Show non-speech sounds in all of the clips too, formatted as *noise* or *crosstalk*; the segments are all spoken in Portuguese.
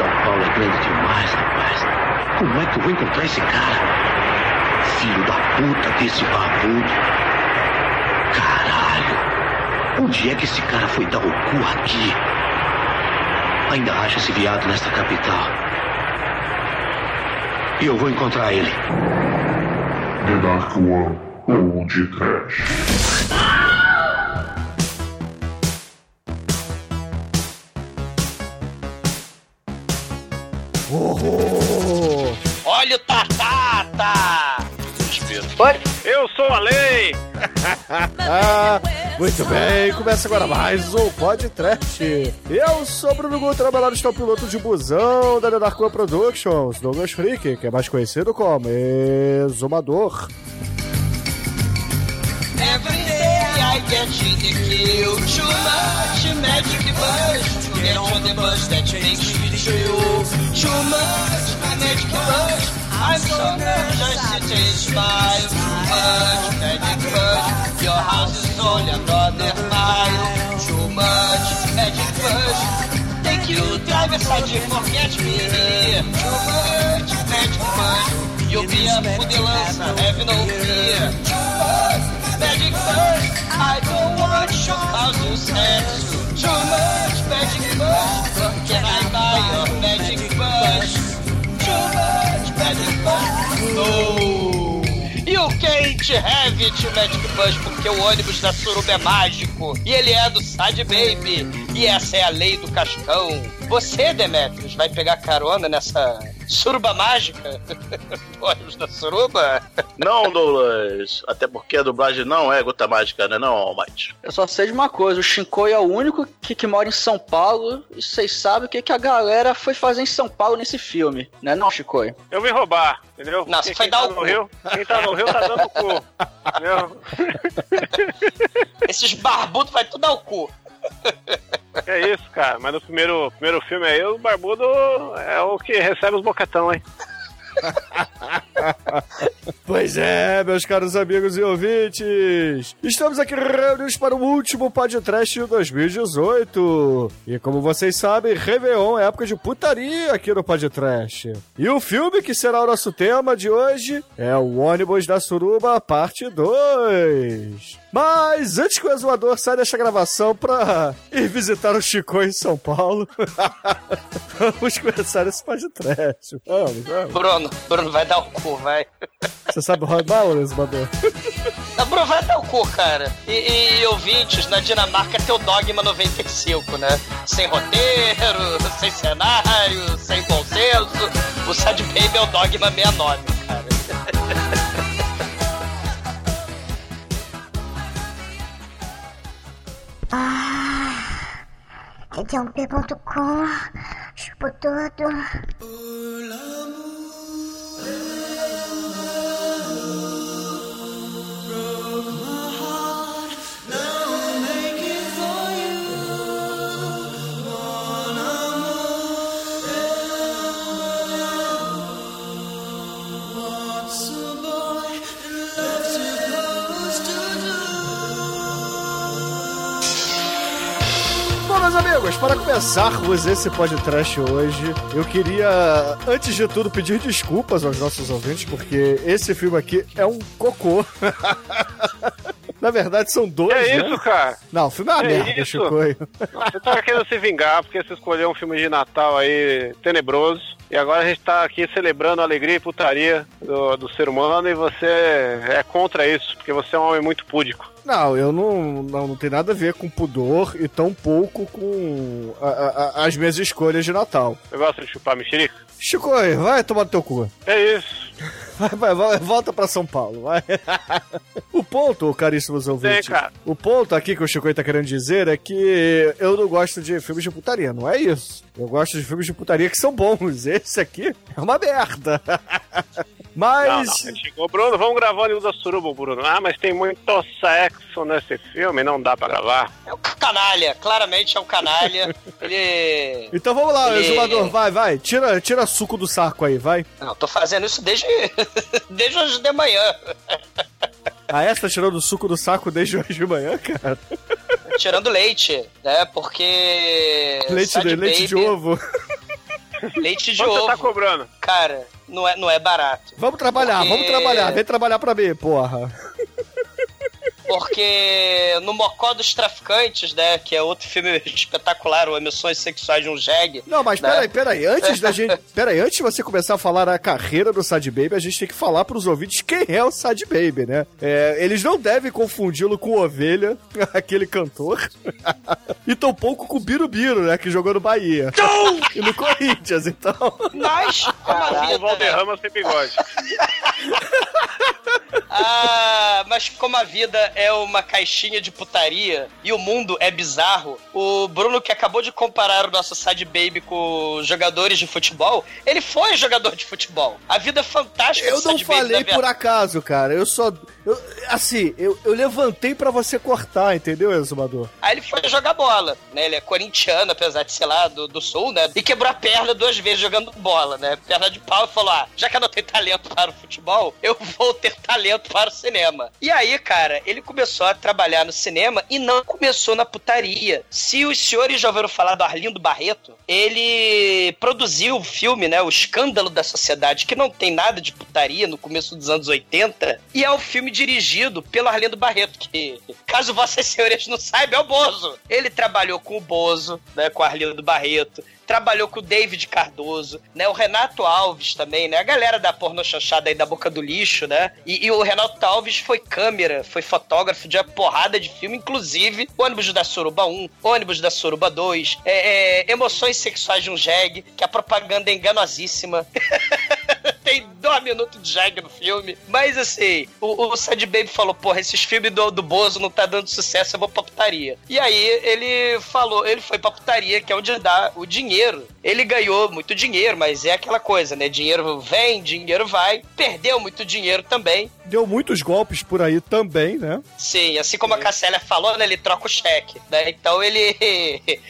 São Paulo é grande demais, rapaz. Como é que eu vou encontrar esse cara? Filho da puta desse barbudo. Caralho. Onde é que esse cara foi dar o cu aqui? Ainda acha esse viado nesta capital. E eu vou encontrar ele. The Dark One ou de Trash. Olha o Tatata! Oi? Eu sou a lei! ah, *laughs* muito bem, começa agora mais um podcast. Eu sou o Bruno Guto, melhor está o piloto de busão da Darko Productions, Douglas Freak, que é mais conhecido como Exumador. Every day I get you to kill too much magic buzz get on the bus that makes you chill. Too much magic buzz. I'm so nervous to taste my much magic buzz. Your house is only another mile. Too much magic buzz. Take you drive aside and forget me. Too much magic buzz. You'll be a fudelança, have no fear. Too much magic buzz. I don't want your cause sexo. Too much magic. Where can I buy your magic buzz? Too much magic buzz. No. Magic Bus, porque o ônibus da Suruba é mágico e ele é do Sad Baby. E essa é a lei do Cascão. Você, Demetrius, vai pegar carona nessa suruba mágica? *laughs* ônibus da Suruba? Não, Douglas. Até porque a dublagem não é gota mágica, né, não, Almighty? Eu só sei de uma coisa: o Shinkoi é o único que, que mora em São Paulo e vocês sabem o que, que a galera foi fazer em São Paulo nesse filme, né, não, Shinkoi? Eu vim roubar, entendeu? Não, você foi dar tá o no cu. Rio, Quem tá no Rio tá dando o cu. *laughs* Entendeu? Esses barbudos vai tudo ao cu. É isso, cara. Mas no primeiro, primeiro filme aí, o Barbudo é o que recebe os bocatão, hein? *laughs* Pois é, meus caros amigos e ouvintes, estamos aqui reunidos para o último podcast de 2018. E como vocês sabem, Réveillon é época de putaria aqui no podcast. E o filme que será o nosso tema de hoje é o Ônibus da Suruba, parte 2. Mas antes que o exumador saia desta gravação pra ir visitar o Chico em São Paulo, *laughs* vamos começar esse podcast. Vamos, vamos. Bruno, Bruno vai dar o cu, vai. Você sabe rodar, ô exumador? Não, Bruno vai dar o cu, cara. E, e ouvintes, na Dinamarca tem o Dogma 95, né? Sem roteiro, sem cenário, sem bom senso. O Sad Baby é o Dogma 69, cara. Ediomp.com Chupo tudo. Amigos, para começarmos esse podcast hoje, eu queria, antes de tudo, pedir desculpas aos nossos ouvintes, porque esse filme aqui é um cocô. *laughs* Na verdade, são dois, É né? isso, cara. Não, o filme é uma É merda, isso. Chicoio. Você tá querendo se vingar porque você escolheu um filme de Natal aí tenebroso. E agora a gente tá aqui celebrando a alegria e putaria do, do ser humano e você é contra isso, porque você é um homem muito púdico. Não, eu não, não, não tem nada a ver com pudor e tão pouco com a- a- a- as minhas escolhas de Natal. Você gosta de chupar mexerica? Chicoio, vai tomar no teu cu. É isso. Vai, vai, vai, volta pra São Paulo, vai. o ponto, caríssimos ouvintes, Tem, cara. o ponto aqui que o Chico tá querendo dizer é que eu não gosto de filmes de putaria, não é isso. Eu gosto de filmes de putaria que são bons. Esse aqui é uma merda. Não, *laughs* Mas. não. Ele chegou, Bruno, vamos gravar o da Suruba, Bruno. Ah, mas tem muito sexo nesse filme, não dá pra gravar. É um canalha, claramente é um canalha. *laughs* Ele. Então vamos lá, Ele- exumador, vai, vai. Tira, tira suco do saco aí, vai. Não, tô fazendo isso desde. *laughs* desde hoje de manhã. Ah, essa tá tirando o suco do saco desde hoje de manhã, cara? Tirando leite, né? Porque. Leite, de, leite de ovo. Leite de Quanto ovo. você tá cobrando? Cara, não é, não é barato. Vamos trabalhar, Porque- vamos trabalhar. Vem trabalhar pra mim, porra. Porque no Mocó dos Traficantes, né? Que é outro filme espetacular, o Emissões Sexuais de um Jeg. Não, mas né? peraí, peraí. Antes da gente. *laughs* Peraí, antes de você começar a falar a carreira do Sad Baby, a gente tem que falar pros ouvintes quem é o Sad Baby, né? É, eles não devem confundi-lo com o Ovelha, *laughs* aquele cantor. *laughs* e tampouco com o Birubiru, né? Que jogou no Bahia. e no Corinthians, então. Mas, como a O. Valderrama sem bigode. Ah, mas como a vida é uma caixinha de putaria e o mundo é bizarro, o Bruno que acabou de comparar o nosso Sad Baby com jogadores de futebol, ele foi jogador de futebol. A vida é fantástica Eu não falei por acaso, cara. Eu só. eu- assim, eu, eu levantei pra você cortar, entendeu, Exumador? Aí ele foi jogar bola, né? Ele é corintiano, apesar de ser lá do, do sul, né? E quebrou a perna duas vezes jogando bola, né? Perna de pau e falou: ah, já que eu não tenho talento para o futebol, eu vou ter talento para o cinema. E aí, cara, ele começou a trabalhar no cinema e não começou na putaria. Se os senhores já ouviram falar do Arlindo Barreto, ele produziu o filme, né? O Escândalo da Sociedade, que não tem nada de putaria no começo dos anos 80, e é o filme dirigido pelo Arlindo Barreto, que, caso vossas senhorias não saibam, é o Bozo. Ele trabalhou com o Bozo, né? Com o Arlindo Barreto. Trabalhou com o David Cardoso, né? O Renato Alves também, né? A galera da porno chanchada aí da boca do lixo, né? E, e o Renato Alves foi câmera, foi fotógrafo de uma porrada de filme, inclusive ônibus da Suruba 1, ônibus da Suruba 2, é, é, emoções sexuais de um jegue, que a propaganda é enganosíssima. *laughs* Tem dois minutos de jegue no filme. Mas assim, o, o Sad Baby falou: porra, esses filmes do, do Bozo não tá dando sucesso, eu vou pra putaria. E aí ele falou, ele foi pra putaria, que é onde dá o dinheiro. Ele ganhou muito dinheiro, mas é aquela coisa, né? Dinheiro vem, dinheiro vai. Perdeu muito dinheiro também. Deu muitos golpes por aí também, né? Sim, assim como a Cassélia falou, né? Ele troca o cheque, né? Então ele. *laughs*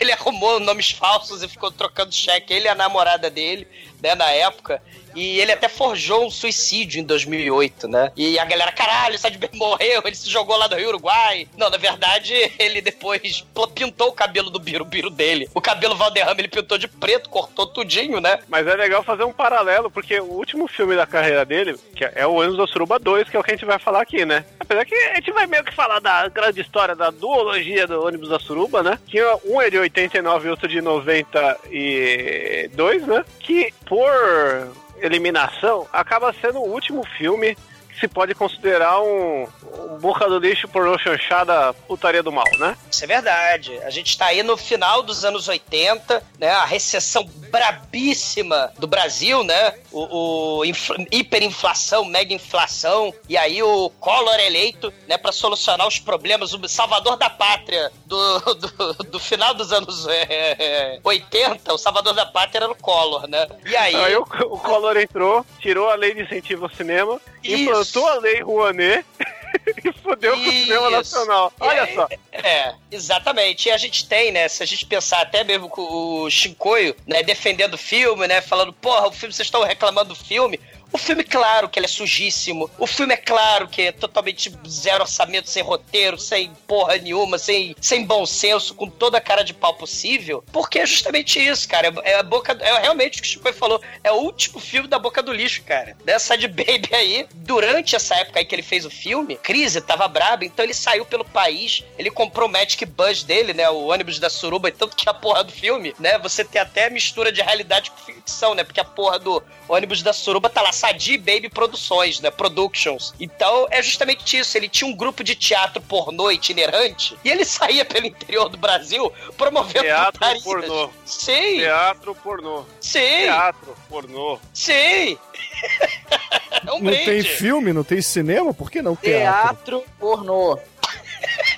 ele arrumou nomes falsos e ficou trocando cheque. Ele e a namorada dele, né? Na época. E ele até forjou um suicídio em 2008, né? E a galera, caralho, Sad Baby morreu, ele se jogou lá do Rio Uruguai. Não, na verdade, *laughs* ele depois pintou o cabelo do birubiru dele. O cabelo Valderrama ele pintou de preto, cortou tudinho, né? Mas é legal fazer um paralelo, porque o último filme da carreira dele, que é o Anos da Suruba 2, que é o que a gente vai falar aqui, né? Apesar que a gente vai meio que falar da grande história da duologia do ônibus da Suruba, né? Que um é de 89 e outro de 92, né? Que por eliminação acaba sendo o último filme que se pode considerar um, um boca do lixo por chanchada putaria do mal, né? Isso é verdade. A gente tá aí no final dos anos 80, né? A recessão brabíssima do Brasil, né? O, o infla- hiperinflação, mega inflação. E aí o Collor eleito, né? Pra solucionar os problemas, o salvador da pátria do, *laughs* do, do final dos anos é, é, 80, o salvador da pátria era o Collor, né? E aí... Aí o, o Collor entrou, tirou a lei de incentivo ao cinema, Isso. Implantou a lei Rouanet *laughs* e fodeu com o cinema nacional. Olha É, só. É, exatamente. E a gente tem, né? Se a gente pensar até mesmo com o Shinkoio, né, defendendo o filme, né? Falando, porra, o filme, vocês estão reclamando do filme. O filme, claro que ele é sujíssimo. O filme é claro que é totalmente zero orçamento, sem roteiro, sem porra nenhuma, sem, sem bom senso, com toda a cara de pau possível. Porque é justamente isso, cara. É, é a boca. É realmente o que o Chico falou. É o último filme da boca do lixo, cara. Dessa de Baby aí, durante essa época aí que ele fez o filme, crise tava braba, então ele saiu pelo país, ele comprou o Magic Bus dele, né? O ônibus da suruba, e tanto que a porra do filme, né? Você tem até mistura de realidade com ficção, né? Porque a porra do ônibus da suruba tá lá, Sadi Baby Produções, né? Productions. Então é justamente isso. Ele tinha um grupo de teatro pornô itinerante e ele *laughs* saía pelo interior do Brasil promovendo Teatro putarias. pornô. Sim, Teatro pornô. sim, Teatro pornô. sim. *laughs* é um Não tem brinde. filme, não tem cinema? Por que não teatro? Teatro pornô.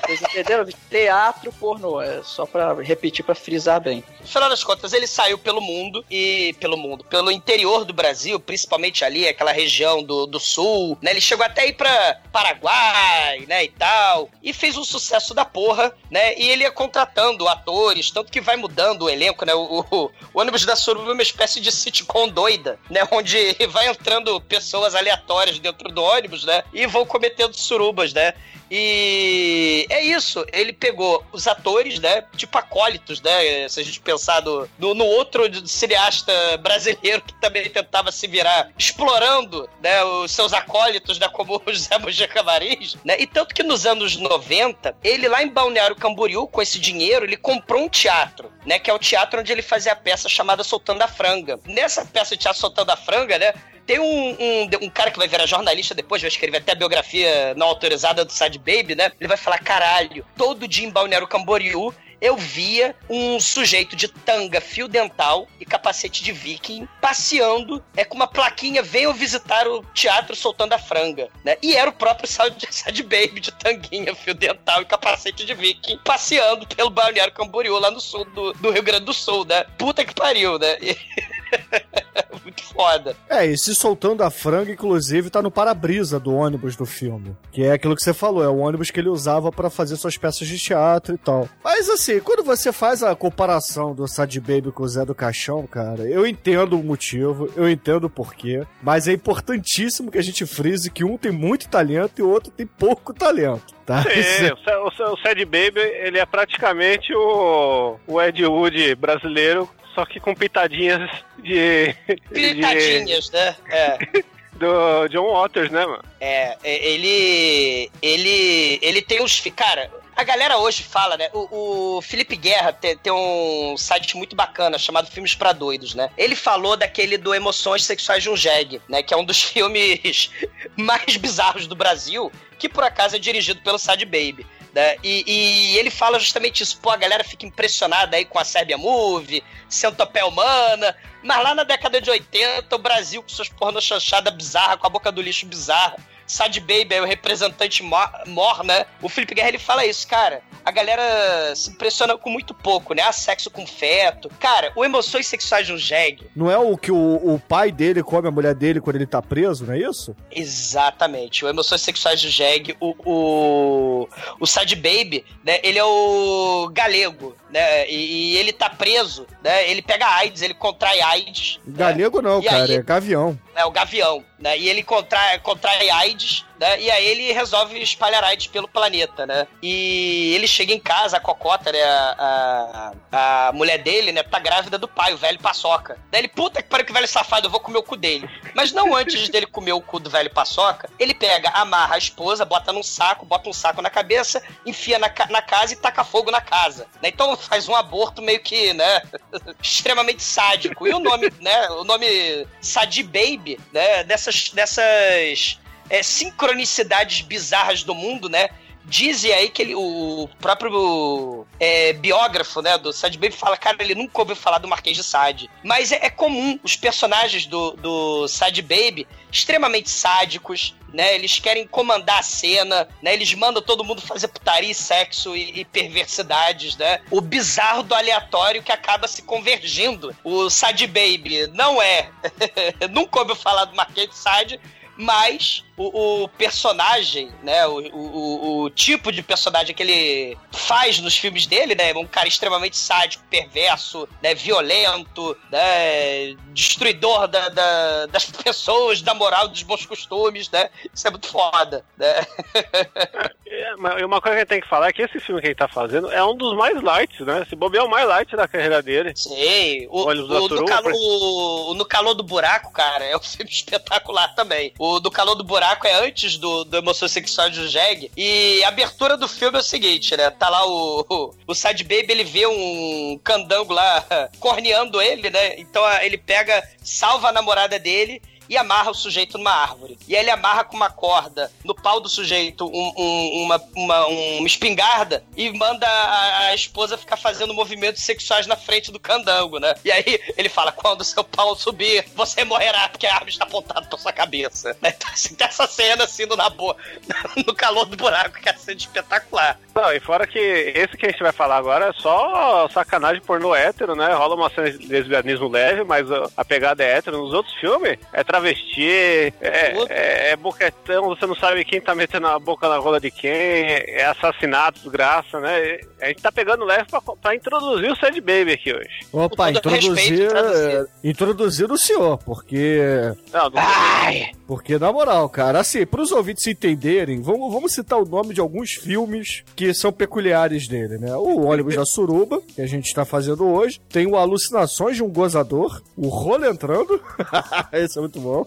Vocês entenderam? Teatro pornô. É só pra repetir, pra frisar bem. No final das contas, ele saiu pelo mundo e pelo mundo, pelo interior do Brasil, principalmente ali, aquela região do, do sul, né? Ele chegou até ir pra Paraguai, né, e tal, e fez um sucesso da porra, né? E ele ia contratando atores, tanto que vai mudando o elenco, né? O, o, o ônibus da Suruba é uma espécie de sitcom doida, né? *laughs* Onde vai entrando pessoas aleatórias dentro do ônibus, né? E vão cometendo surubas, né? E é isso. Ele pegou os atores, né? Tipo acólitos, né? Se a gente pensar no, no, outro cineasta brasileiro que também tentava se virar explorando, né? Os seus acólitos, né? Como o José Mojica Marins, né? E tanto que nos anos 90, ele lá em Balneário Camboriú, com esse dinheiro, ele comprou um teatro, né? Que é o teatro onde ele fazia a peça chamada Soltando a Franga. Nessa peça de teatro Soltando a Franga, né? Tem um, um, um, cara que vai virar jornalista depois, vai escrever até a biografia não autorizada do Sad Baby, né? Ele vai falar: caralho, todo dia em Balneário Camboriú eu via um sujeito de tanga, fio dental e capacete de viking passeando é com uma plaquinha venham visitar o teatro soltando a franga, né? E era o próprio *laughs* Sad, Baby de tanguinha, fio dental e capacete de viking passeando pelo Balneário Camboriú lá no sul do, do Rio Grande do Sul, né? Puta que pariu, né? E... *laughs* *laughs* Muito foda. É, e se soltando a franga, inclusive, tá no para-brisa do ônibus do filme. Que é aquilo que você falou, é o ônibus que ele usava para fazer suas peças de teatro e tal. Mas assim, quando você faz a comparação do Sad Baby com o Zé do Caixão, cara, eu entendo o motivo, eu entendo o porquê, mas é importantíssimo que a gente frise que um tem muito talento e o outro tem pouco talento. Tá? Sim, o, o, o Sad Baby, ele é praticamente o, o Ed Wood brasileiro só que com pitadinhas de. Pitadinhas, de... né? É. *laughs* Do John Waters, né, mano? É, ele. Ele. Ele tem os. Cara, a galera hoje fala, né? O, o Felipe Guerra tem, tem, um site muito bacana chamado Filmes para Doidos, né? Ele falou daquele do Emoções Sexuais de um Jeg, né? Que é um dos *laughs* filmes mais bizarros do Brasil, que por acaso é dirigido pelo Sad Baby. Né? E, e, ele fala justamente isso. Pô, a galera fica impressionada aí com a Serbia Movie, Centopé Humana. Mas lá na década de 80, o Brasil com suas porno chanchada bizarra, com a boca do lixo bizarra. Sad Baby é o representante mor, né? O Felipe Guerra ele fala isso, cara. A galera se impressiona com muito pouco, né? A sexo com feto. Cara, o Emoções Sexuais de um Jeg. Não é o que o, o pai dele come a mulher dele quando ele tá preso, não é isso? Exatamente. O Emoções Sexuais de um Jeg, o, o, o Sad Baby, né? Ele é o galego, né? E, e, ele tá preso, né? Ele pega AIDS, ele contrai AIDS. Galego né? não, e cara, aí, é gavião. É o gavião, né? E ele contrai, contrai AIDS né? E aí ele resolve espalhar AIDS pelo planeta, né? E ele chega em casa, a Cocota, né? A, a, a mulher dele, né? Tá grávida do pai, o velho paçoca. Daí ele, puta que pariu que velho safado, eu vou comer o cu dele. Mas não *laughs* antes dele comer o cu do velho paçoca, ele pega, amarra a esposa, bota num saco, bota um saco na cabeça, enfia na, na casa e taca fogo na casa. Né? Então faz um aborto meio que, né? *laughs* extremamente sádico. E o nome, né? O nome Sadi Baby, né? Dessas, dessas é, sincronicidades bizarras do mundo, né? Dizem aí que ele, o próprio é, biógrafo né, do Sad Baby fala, cara, ele nunca ouviu falar do Marquês de Sade. Mas é, é, comum os personagens do, do Sad Baby extremamente sádicos, né? Eles querem comandar a cena, né? Eles mandam todo mundo fazer putaria, sexo e, e perversidades, né? O bizarro do aleatório que acaba se convergindo. O Sad Baby não é. *laughs* nunca ouviu falar do Marquês de Sade, mas o, o, personagem, né? O, o, o, tipo de personagem que ele faz nos filmes dele, né? Um cara extremamente sádico, perverso, né? Violento, né? Destruidor da, da, das *laughs* pessoas, da moral, dos bons costumes, né? Isso é muito foda, né? *laughs* É, uma coisa que a gente tem que falar é que esse filme que ele tá fazendo é um dos mais lights, né? Se bobear é o mais light da carreira dele. Sim. O, o, no, calor, o, no Calor do Buraco, cara, é um *laughs* filme espetacular também. O do Calor do Buraco buraco é antes do, do Emoção Sexual de Jeg. E a abertura do filme é o seguinte, né? Tá lá o, o, o Sad Baby, ele vê um candango lá *laughs* corneando ele, né? Então ele pega, salva a namorada dele e amarra o sujeito numa árvore. E aí ele amarra com uma corda no pau do sujeito um, um, uma, uma, uma espingarda e manda a, a, esposa ficar fazendo movimentos sexuais na frente do candango, né? E aí ele fala: quando seu pau subir, você morrerá, porque a árvore está apontada pra sua cabeça. Né? *laughs* Então, assim, tem essa cena assim no, na boa, *laughs* no calor do buraco, que é cena espetacular. Não, e fora que esse que a gente vai falar agora é só sacanagem pornô hétero, né? Rola uma cena de lesbianismo leve, mas a pegada é hétero. Nos outros filmes, é travesti, é, é, é, boquetão, você não sabe quem tá metendo a boca na rola de quem, é assassinato, desgraça, né? A gente tá pegando leve pra, pra introduzir o Sad Baby aqui hoje. Opa, introduzir, respeito, introduzir o senhor, porque... Não, não... Ai! Porque, na moral, cara, assim, pros ouvintes entenderem, vamos, vamos citar o nome de alguns filmes que são peculiares dele, né? O Ônibus da Suruba, que a gente tá fazendo hoje. Tem o Alucinações de um Gozador. O Rolo Entrando. *laughs* Esse é muito bom.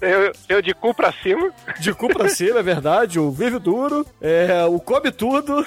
Eu, eu de cu pra cima. De cu pra cima, é verdade. O Vive Duro. É, o Come Tudo.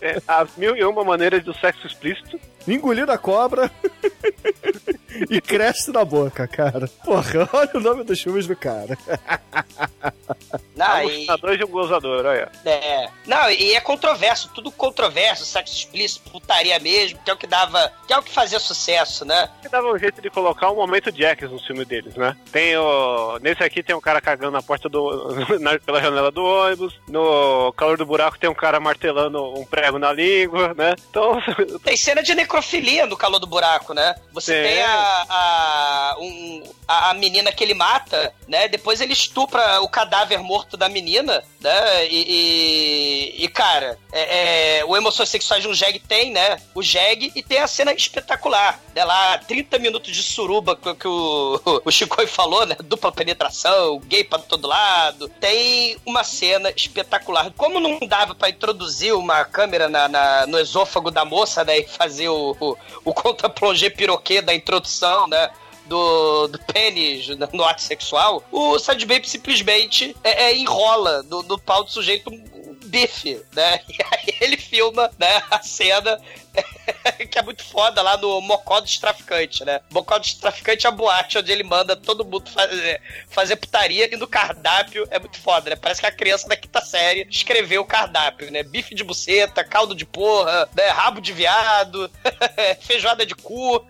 É, as mil e uma maneiras do sexo explícito. Engolir a cobra. *laughs* e cresce na boca, cara. Porra, olha o nome dos filmes do cara. *laughs* Não, e, de um gozador, olha. é, não, e é controverso, tudo controverso, sexo explícito, putaria mesmo, que é o que dava, que é o que fazia sucesso, né? Que dava um jeito de colocar um momento Jacks no filme deles, né? Tem o. Nesse aqui tem um cara cagando na porta do. *laughs* na- pela janela do ônibus. No calor do buraco tem um cara martelando um prego na língua, né? Então. *laughs* Tem cena de necrofilia no calor do buraco, né? Você Tem. tem a, a, um- a, a menina que ele mata, né? Depois ele estupra o cadáver morto da menina, né? E, e- e, cara, é, é, o Emoções Sexuais de um Jeg tem, né? O Jeg e tem a cena espetacular, né? Lá, 30 minutos de suruba que, que o, *laughs* o Chico falou, né? Dupla penetração, gay pra todo lado. Tem uma cena espetacular. Como não dava pra introduzir uma câmera na, na- no esôfago da moça, né? E fazer o, o, o contra-plongé piroquê da introdução, né? Do, do pênis no- ato sexual, o Sad Baby simplesmente é, é, enrola do, do pau do sujeito um bife, né? *laughs* E aí ele filma né, a cena *laughs* que é muito foda lá no Mocó dos Traficantes, né? Mocó dos Traficantes é a boate onde ele manda todo mundo fazer, fazer putaria e no cardápio é muito foda, né? Parece que a criança da quinta série escreveu o cardápio, né? Bife de buceta, caldo de porra, né? rabo de viado, *laughs* feijoada de cu,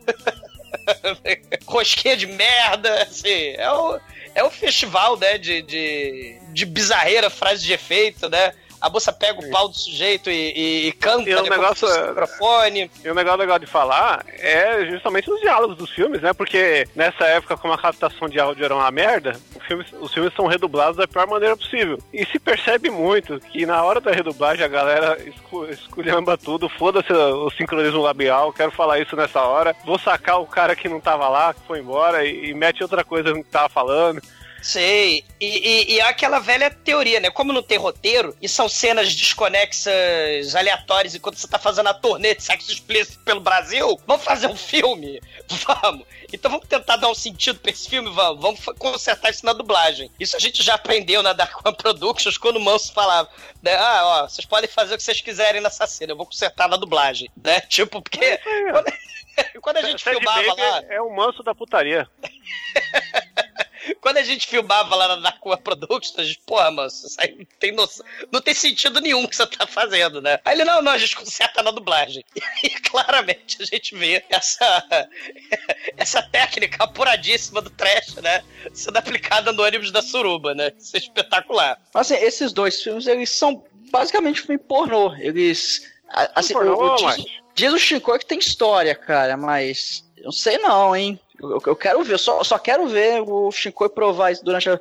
*laughs* rosquinha de merda, assim, é o, é o festival, né, de, de, de bizarreira, frase de efeito, né? A moça pega o pau do sujeito e, e- e canta E o né, negócio com o é- microfone. E o negócio legal de falar é justamente os diálogos dos filmes, né? Porque nessa época, como a captação de áudio era uma merda, os filmes, os filmes são redublados da pior maneira possível. E se percebe muito que na hora da redublagem a galera escu- esculhamba tudo, foda-se o sincronismo labial, quero falar isso nessa hora, vou sacar o cara que não tava lá, que foi embora, e, e mete outra coisa no que tava falando. Sei. E, e, e é aquela velha teoria, né? Como não tem roteiro e são cenas desconexas, aleatórias, enquanto você tá fazendo a turnê de sexo explícito pelo Brasil, vamos fazer um filme? *laughs* Vamos. Então vamos tentar dar um sentido pra esse filme? Vamos. Vamos consertar isso na dublagem. Isso a gente já aprendeu na Dark One Productions quando o Manso falava, né? Ah, ó, vocês podem fazer o que vocês quiserem nessa cena, eu vou consertar na dublagem, né? *laughs* Tipo, porque... Quando, *laughs* quando a gente Sad filmava Baby lá... é o manso da putaria. Quando a gente filmava lá na Dark One Productions, a gente, porra, mano, isso aí não tem noção, não tem sentido nenhum que você tá fazendo, né? Aí ele, não, não, a gente conserta na dublagem. *laughs* E claramente a gente vê essa, *laughs* essa técnica apuradíssima do trash, né? Sendo aplicada no ônibus da suruba, né? Isso é espetacular. Mas assim, esses dois filmes, eles são basicamente filme pornô. Eles. Assim, pornô, o- o- diz, diz o Chico que tem história, cara, mas. Eu não sei não, hein? Eu, eu quero ver, só, só quero ver o Chico provar isso durante a-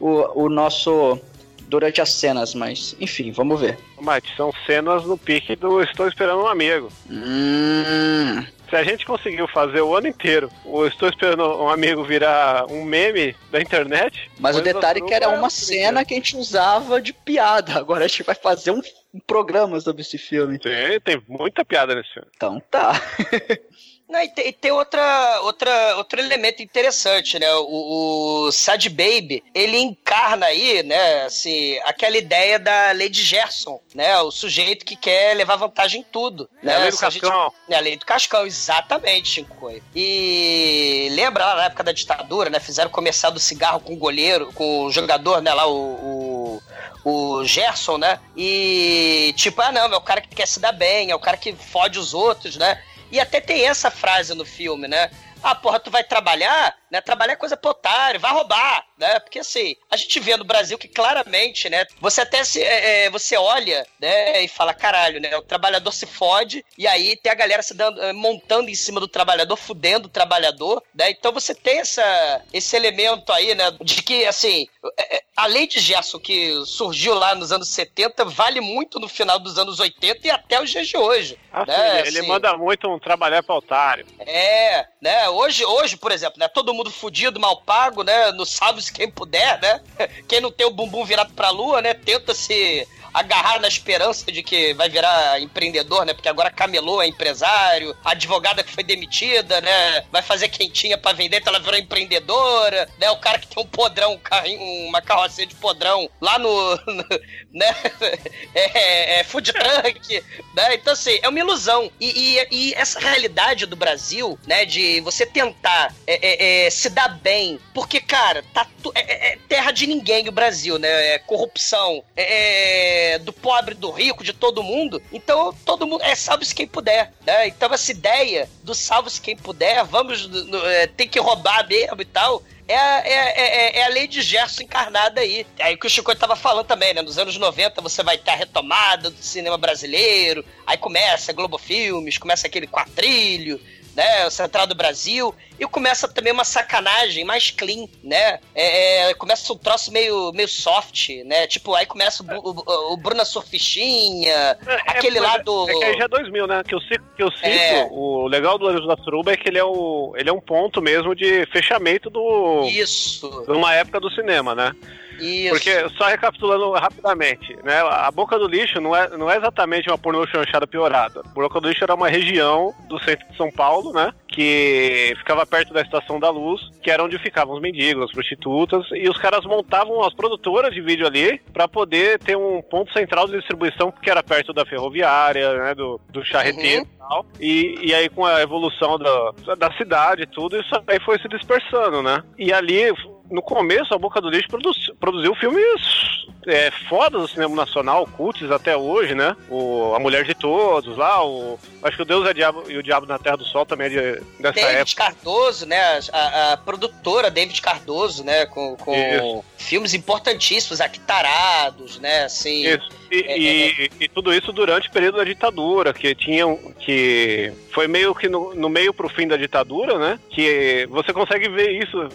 o, o nosso. Durante as cenas, mas enfim, vamos ver. Mate, são cenas no pique do Estou Esperando um Amigo. Hum. Se a gente conseguiu fazer o ano inteiro, o Estou Esperando um Amigo virar um meme da internet. Mas o detalhe é que era uma cena que a gente usava de piada. Agora a gente vai fazer um, um programa sobre esse filme. Tem, tem muita piada nesse filme. Então tá. *laughs* Não, e tem, e tem outra, outra, outro elemento interessante, né? O, o Sad Baby, ele encarna aí, né, assim, aquela ideia da Lady Gerson, né? O sujeito que quer levar vantagem em tudo. É né? a lei do a gente- Cascão. É a lei do Cascão, exatamente, Chico. E lembra lá na época da ditadura, né? Fizeram comercial do cigarro com o goleiro, com o jogador, né? Lá, o, o, o Gerson, né? E tipo, ah, não, é o cara que quer se dar bem, é o cara que fode os outros, né? E até tem essa frase no filme, né? Ah, porra, tu vai trabalhar, né? Trabalhar é coisa pro otário, vai roubar, né? Porque assim, a gente vê no Brasil que claramente, né? Você até se, é, é, você olha, né? E fala, caralho, né? O trabalhador se fode e aí tem a galera se dando, montando em cima do trabalhador, fudendo o trabalhador, né? Então você tem essa, esse elemento aí, né? De que, assim, é, é, a lei de Gerson que surgiu lá nos anos 70 vale muito no final dos anos 80 e até os dias de hoje. Ah, né? sim, ele, Assim, manda muito um trabalhar pra otário. é, né? Hoje, hoje, por exemplo, né? Todo mundo vagabundo fudido, mal pago, né? No salve-se quem puder, né? *laughs* Quem não tem o bumbum virado pra lua, né? Tenta se agarrar na esperança de que vai virar empreendedor, né? Porque agora camelô é empresário, a advogada que foi demitida, né? Vai fazer quentinha pra vender, então ela virou empreendedora, né? O cara que tem um podrão, um carrinho, uma carrocinha de podrão lá no, *laughs* no né? *laughs* É, é food truck, né? Então, assim, é uma ilusão. E, e, e essa realidade do Brasil, né? De você tentar é, é, é se dar bem, porque, cara, tá é, é, terra de ninguém o Brasil, né? É corrupção, é é, do pobre, do rico, de todo mundo. Então, todo mundo é salve-se quem puder. Né? Então, essa ideia do salve-se quem puder, vamos, é, tem que roubar mesmo e tal. É, é, é, é, a lei de Gerson encarnada aí. Aí que o Chico tava falando também, né? Nos anos 90 você vai ter a retomada do cinema brasileiro. Aí começa Globo Filmes, começa aquele quatrilho, né? O Central do Brasil. E começa também uma sacanagem mais clean, né? É, é, começa um troço meio, meio soft, né? Tipo, aí começa o, o, o Bruna Surfichinha, é, aquele lá do... É que aí já é 2000, né? Que eu cito, que eu cito é. o legal do Olhos da Suruba é que ele é, o, ele é um ponto mesmo de fechamento do... Isso. De uma época do cinema, né? Isso. Porque, só recapitulando rapidamente, né? A Boca do Lixo não é, não é exatamente uma pornô chanchada piorada. A Boca do Lixo era uma região do centro de São Paulo, né? Que ficava perto da Estação da Luz, que era onde ficavam os mendigos, as prostitutas, e os caras montavam as produtoras de vídeo ali para poder ter um ponto central de distribuição, que era perto da ferroviária, né? Do, do charreteiro. Uhum. E, e aí, com a evolução da, da cidade e tudo, isso aí foi se dispersando, né? E ali no começo, a Boca do Lixo produz, produziu filmes é, fodas do cinema nacional, cultos até hoje, né? O A Mulher de Todos, lá, o. Acho que o Deus é Diabo e o Diabo na Terra do Sol também é de, dessa David época. Cardoso, né? A, a, produtora David Cardoso, né? Com, com filmes importantíssimos, Aquitarados, né? Assim. Isso. E, é, e, é, é. e, tudo isso durante o período da ditadura, que tinham. que foi meio que no, no meio pro fim da ditadura, né? Que você consegue ver isso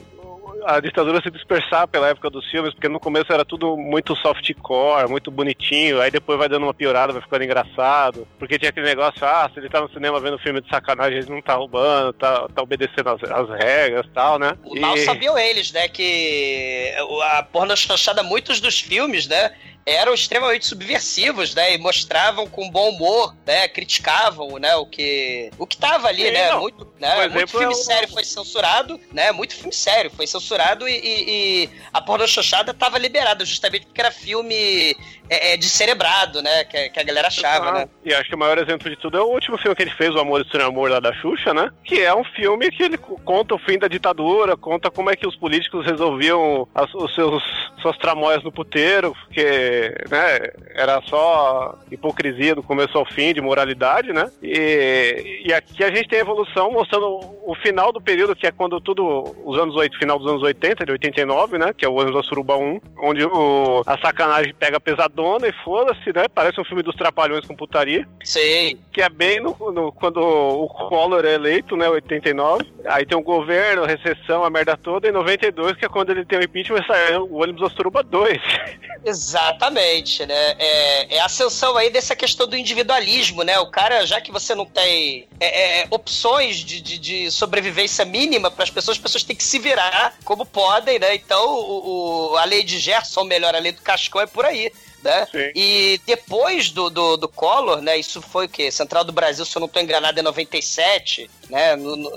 a ditadura se dispersar pela época dos filmes, porque no começo era tudo muito softcore, muito bonitinho, aí depois vai dando uma piorada, vai ficando engraçado, porque tinha aquele negócio, ah, se ele tá no cinema vendo filme de sacanagem, ele não tá roubando, tá, tá obedecendo as, as regras e tal, né? E... Mal sabiam eles, né, que a porno chanchada, muitos dos filmes, né, eram extremamente subversivos, né? E mostravam com bom humor, né? Criticavam, né? O que o que tava ali, Sim, né? Não. Muito, né? Muito filme eu... sério foi censurado, né? Muito filme sério foi censurado e, e, e a porno chanchada tava liberada justamente porque era filme é, é descerebrado, né? Que, que, a galera achava, ah, né? E acho que o maior exemplo de tudo é o último filme que ele fez, O Amor Estranho Amor lá da Xuxa, né? Que é um filme que ele conta o fim da ditadura, conta como é que os políticos resolviam as, os seus suas tramóias no puteiro, porque, né, era só hipocrisia do começo ao fim, de moralidade, né? E, e aqui a gente tem a evolução mostrando o final do período, que é quando tudo, os anos 8, final dos anos 80, de 89, né? Que é o ano da Suruba 1, onde o, a sacanagem pega pesado dona e foda-se, né? Parece um filme dos Trapalhões com putaria. Sim. Que é bem no, no, quando o Collor é eleito, né? 89. Aí tem o governo, a recessão, a merda toda. E 92, que é quando ele tem o impeachment, sai o ônibus da Suruba 2. *laughs* Exatamente, né? É, é, a ascensão aí dessa questão do individualismo, né? O cara, já que você não tem é, é, opções de, de, de, sobrevivência mínima para as pessoas, as pessoas têm que se virar como podem, né? Então, o, o, a lei de Gerson, ou melhor, a lei do Cascão é por aí né? Sim. E depois do, do, do Collor, né? Isso foi o quê? Central do Brasil, se eu não estou enganado, é 97, né? No, no,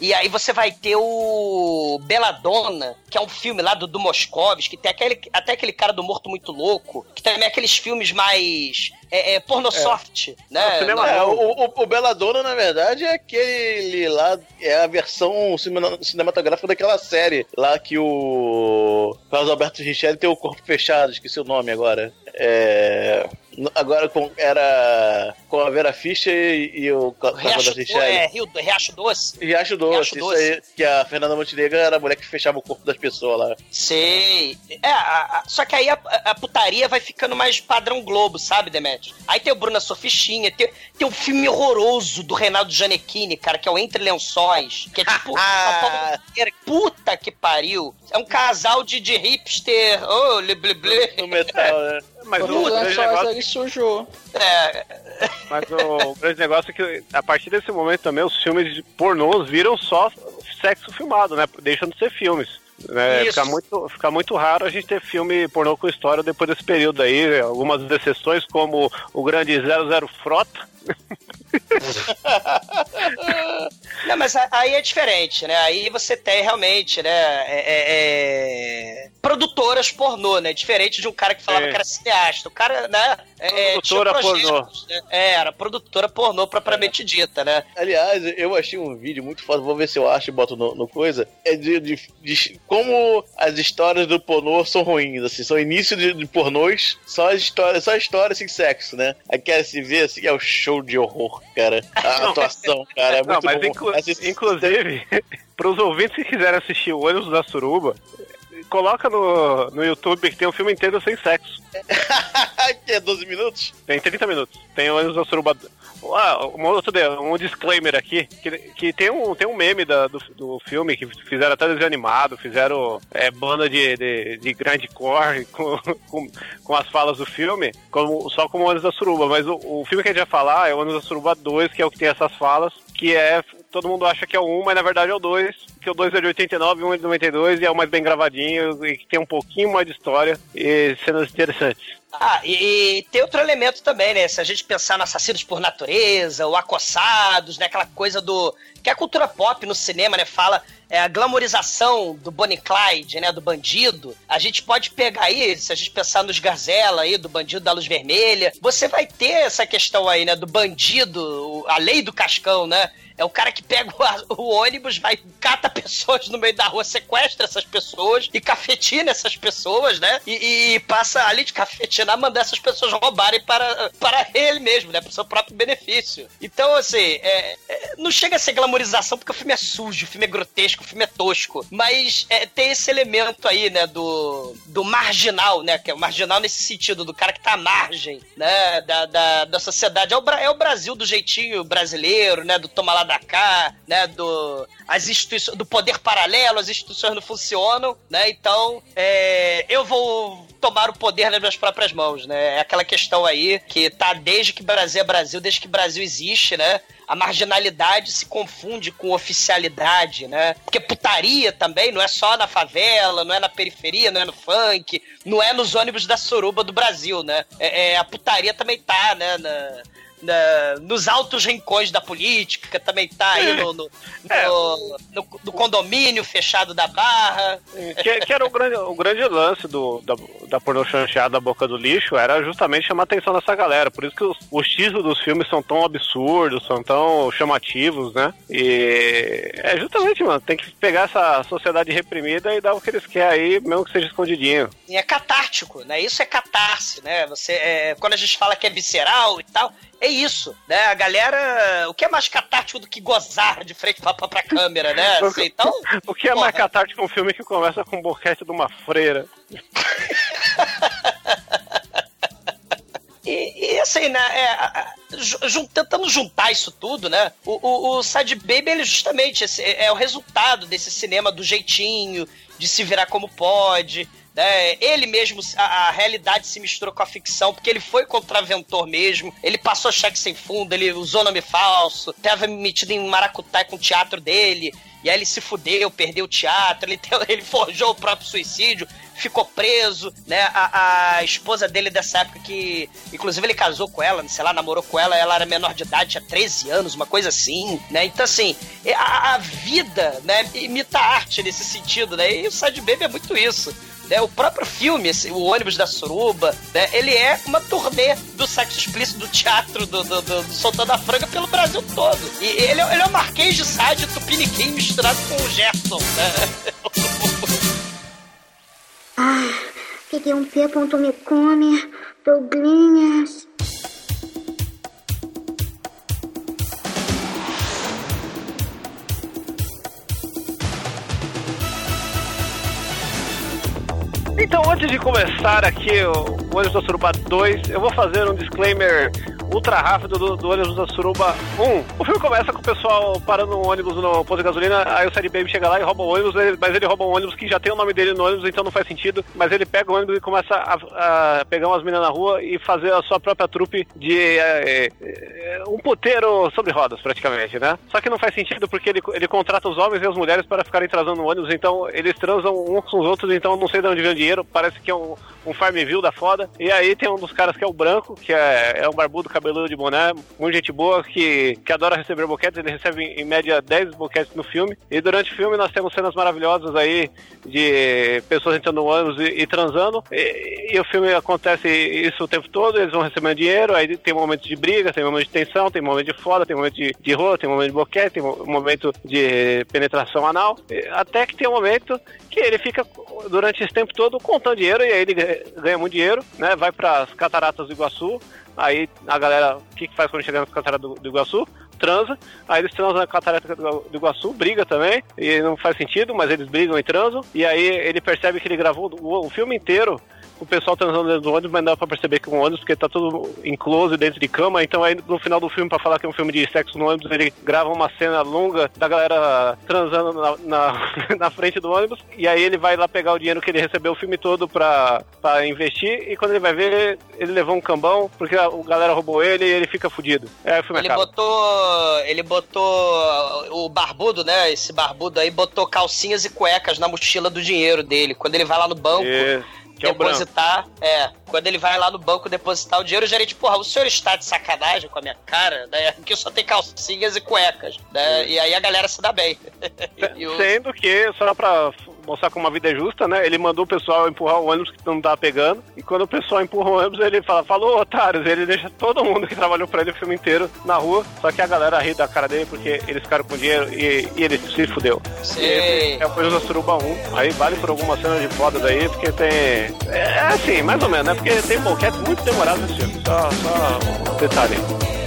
e aí você vai ter o Belladonna, que é um filme lá do, do Moscovitz, que tem aquele, até aquele cara do Morto Muito Louco, que também é aqueles filmes mais é, é pornosoft, é. né? É, o, o, o Belladonna, na verdade, é aquele lá, é a versão cinematográfica daquela série, lá que o Carlos Alberto Richelli tem o corpo fechado, esqueci o nome agora. É... Agora com, era com a Vera Fischer e, e o Riacho, do, é, Rio, Riacho Doce. Riacho Doce, Riacho isso Doce. aí, que a Fernanda Montenegro era a mulher que fechava o corpo das pessoas lá. Sei. É, a, a, só que aí a, a, putaria vai ficando mais padrão Globo, sabe, Demetrio? Aí tem o Bruna Sofistinha, tem, tem um filme horroroso do Reinaldo Gianecchini, cara, que é o Entre Lençóis, que é tipo... *laughs* puta que pariu. É um casal de, de hipster, oh, blé, blé, blé. No metal, né? Mas o grande lençóis negócio, sujou. É, mas o grande negócio é que a partir desse momento também os filmes de pornôs viram só sexo filmado, né? Deixam de ser filmes. Né? Fica, muito, fica muito raro a gente ter filme pornô com história depois desse período aí. Algumas exceções, como o grande 00 Frota. *laughs* Não, mas aí é diferente, né? Aí você tem realmente, né? é- é- é, Produtoras pornô, né? Diferente de um cara que falava É. que era cineasta. O cara, né? é- Produtora projetos, né? É, era produtora pornô propriamente dita, né? Aliás, eu achei um vídeo muito foda, vou ver se eu acho e boto no, no coisa. É de, de- de como as histórias do pornô são ruins, assim, são início de, de pornôs, só as histórias, só histórias sem sexo, né? Aí quer se ver assim, é o show de horror, cara. A atuação, cara, é Não, muito mas bom. inclu- Assist- inclusive, *laughs* para os ouvintes que quiserem assistir o Ônibus da Suruba, coloca no, no YouTube que tem um filme inteiro sem sexo. *laughs* que é 12 minutos? Tem 30 minutos. Tem o Ônibus da Suruba. Ah, uma outra, um disclaimer aqui, que, que tem, um, tem um meme da- do, do filme que fizeram até desenho animado, fizeram é, banda de, de, de grindcore *laughs* com, com, com as falas do filme, como, só como o Ônibus da Suruba, mas o, o filme que a gente vai falar é o Ônibus da Suruba 2, que é o que tem essas falas, que é, todo mundo acha que é o 1, mas na verdade é o 2, que o 2 é de 89 e o 1 é de 92, e é o mais bem gravadinho, e que tem um pouquinho mais de história e cenas interessantes. Ah, e, e tem outro elemento também, né? Se a gente pensar no Assassinos por Natureza, o Acossados, né? Aquela coisa do. que a cultura pop no cinema, né? Fala é, a glamorização do Bonnie Clyde, né? Do bandido. A gente pode pegar aí, se a gente pensar nos Gazela aí, do bandido da luz vermelha, você vai ter essa questão aí, né? Do bandido, a lei do cascão, né? É o cara que pega o, o ônibus, vai, cata pessoas no meio da rua, sequestra essas pessoas e cafetina essas pessoas, né? E, e passa ali de cafetinar, mandar essas pessoas roubarem para, para ele mesmo, né? Para o seu próprio benefício. Então, assim, é- é, não chega a ser glamorização porque o filme é sujo, o filme é grotesco, o filme é tosco. Mas é, tem esse elemento aí, né? Do, do marginal, né? Que é o marginal nesse sentido, do cara que tá à margem, né? Da, da, da sociedade. É o, é o Brasil do jeitinho brasileiro, né? Do toma lá da cá, né? Do, as instituições, do poder paralelo, as instituições não funcionam, né? Então, é, eu vou tomar o poder nas minhas próprias mãos, né? É aquela questão aí que tá desde que Brasil é Brasil, desde que Brasil existe, né? A marginalidade se confunde com oficialidade, né? Porque putaria também não é só na favela, não é na periferia, não é no funk, não é nos ônibus da suruba do Brasil, né? É, é, a putaria também tá, né? Na, na- nos altos rincões da política, também tá aí no, no, no- no- no condomínio fechado da Barra. Que, que era o grande, o grande lance do, da, da pornô chancheada da boca do lixo, era justamente chamar a atenção dessa galera. Por isso que os, os títulos dos filmes são tão absurdos, são tão chamativos, né? E é justamente, mano, tem que pegar essa sociedade reprimida e dar o que eles querem aí, mesmo que seja escondidinho. E é catártico, né? Isso é catarse, né? Você, é, quando a gente fala que é visceral e tal, é isso, né? A galera. O que é mais catártico do que gozar de frente pra, pra, pra câmera, né? Assim, então. O que é mais catártico um filme que começa com um boquete de uma freira? *laughs* E, e, assim, né? é, jun- tentando juntar isso tudo, né? O, o, o Sad Baby, ele justamente esse- é o resultado desse cinema do jeitinho, de se virar como pode. Né? Ele mesmo, a, a realidade se misturou com a ficção, porque ele foi contraventor mesmo. Ele passou cheque sem fundo, ele usou nome falso, tava metido em maracutaia com o teatro dele. E aí ele se fudeu, perdeu o teatro, ele, *laughs* ele forjou o próprio suicídio, ficou preso, né? A, a esposa dele dessa época que, inclusive, ele casou com ela, sei lá, namorou com ela, ela era menor de idade, tinha 13 anos, uma coisa assim, né? Então, assim, a, a vida, né, imita a arte nesse sentido, né? E o Sad Baby é muito isso. Né, o próprio filme, esse, o ônibus da suruba, né, ele é uma turnê do sexo explícito do teatro do, do, do, do Soltando a Franga pelo Brasil todo. E ele, é- ele é o Marquês de Sade Tupiniquim misturado com o Gerson, né? Ah, peguei um ponto me come. Douglinhas. Então, antes de começar aqui o o Ônibus da Suruba 2, eu vou fazer um disclaimer ultra rápido do, do ônibus da Suruba 1. O filme começa com o pessoal parando um ônibus no posto de gasolina, aí o Sad Baby chega lá e rouba o ônibus, ele- mas ele rouba um ônibus que já tem o nome dele no ônibus, então não faz sentido. Mas ele pega o ônibus e começa a, a pegar umas meninas na rua e fazer a sua própria trupe de é, é, um puteiro sobre rodas, praticamente, né? Só que não faz sentido porque ele, ele contrata os homens e as mulheres para ficarem transando no ônibus, então eles transam uns com os outros, então não sei de onde vem o dinheiro, parece que é um, um Farmville da foda. E aí tem um dos caras que é o branco, que é, é um barbudo cabeludo de boné, muito gente boa, que, que adora receber boquetes, ele recebe em média 10 boquetes no filme. E durante o filme nós temos cenas maravilhosas aí de pessoas entrando no ônibus e, e transando. E, e o filme acontece isso o tempo todo, eles vão recebendo dinheiro, aí tem momentos de briga, tem momentos de tensão, tem momento de foda, tem momento de, de rolo, tem momento de boquete, tem mo- momento de penetração anal. Até que tem um momento que ele fica durante esse tempo todo contando dinheiro e aí ele ganha muito dinheiro, né? Vai para as cataratas do Iguaçu. Aí a galera, o que, que faz quando chega nas cataratas do, do Iguaçu? Transa. Aí eles transam na catarata do Iguaçu, briga também. E não faz sentido, mas eles brigam e transam. E aí ele percebe que ele gravou o, o filme inteiro o pessoal transando dentro do ônibus, mas não dá pra perceber que é um ônibus, porque tá tudo em close dentro de cama. Então aí no final do filme, pra falar que é um filme de sexo no ônibus, ele grava uma cena longa da galera transando na, na, *laughs* na frente do ônibus. E aí ele vai lá pegar o dinheiro que ele recebeu o filme todo pra, pra investir. E quando ele vai ver, ele levou um cambão, porque a, a galera roubou ele e ele fica fudido. É, o filme Ele acaba. botou. Ele botou. O barbudo, né? Esse barbudo aí botou calcinhas e cuecas na mochila do dinheiro dele. Quando ele vai lá no banco. Isso, que é depositar, é, quando ele vai lá no banco depositar o dinheiro, o gerente, porra, o senhor está de sacanagem com a minha cara, né? Aqui só tem calcinhas e cuecas, né? E aí a galera se dá bem. E *laughs* o- Sendo que, só pra mostrar como a vida é justa, né? Ele mandou o pessoal empurrar o ônibus que não tava pegando. E quando o pessoal empurra o ônibus, ele fala, falou, otários. Ele deixa todo mundo que trabalhou pra ele o filme inteiro na rua. Só que a galera ri da cara dele porque eles ficaram com dinheiro e, e ele se fudeu. Sei. E é o Coisa da Suruba 1. Aí vale por algumas cenas de fodas aí, porque tem. É assim, mais ou menos, né? Porque tem boquete muito demorado nesse filme. Só, só um detalhe.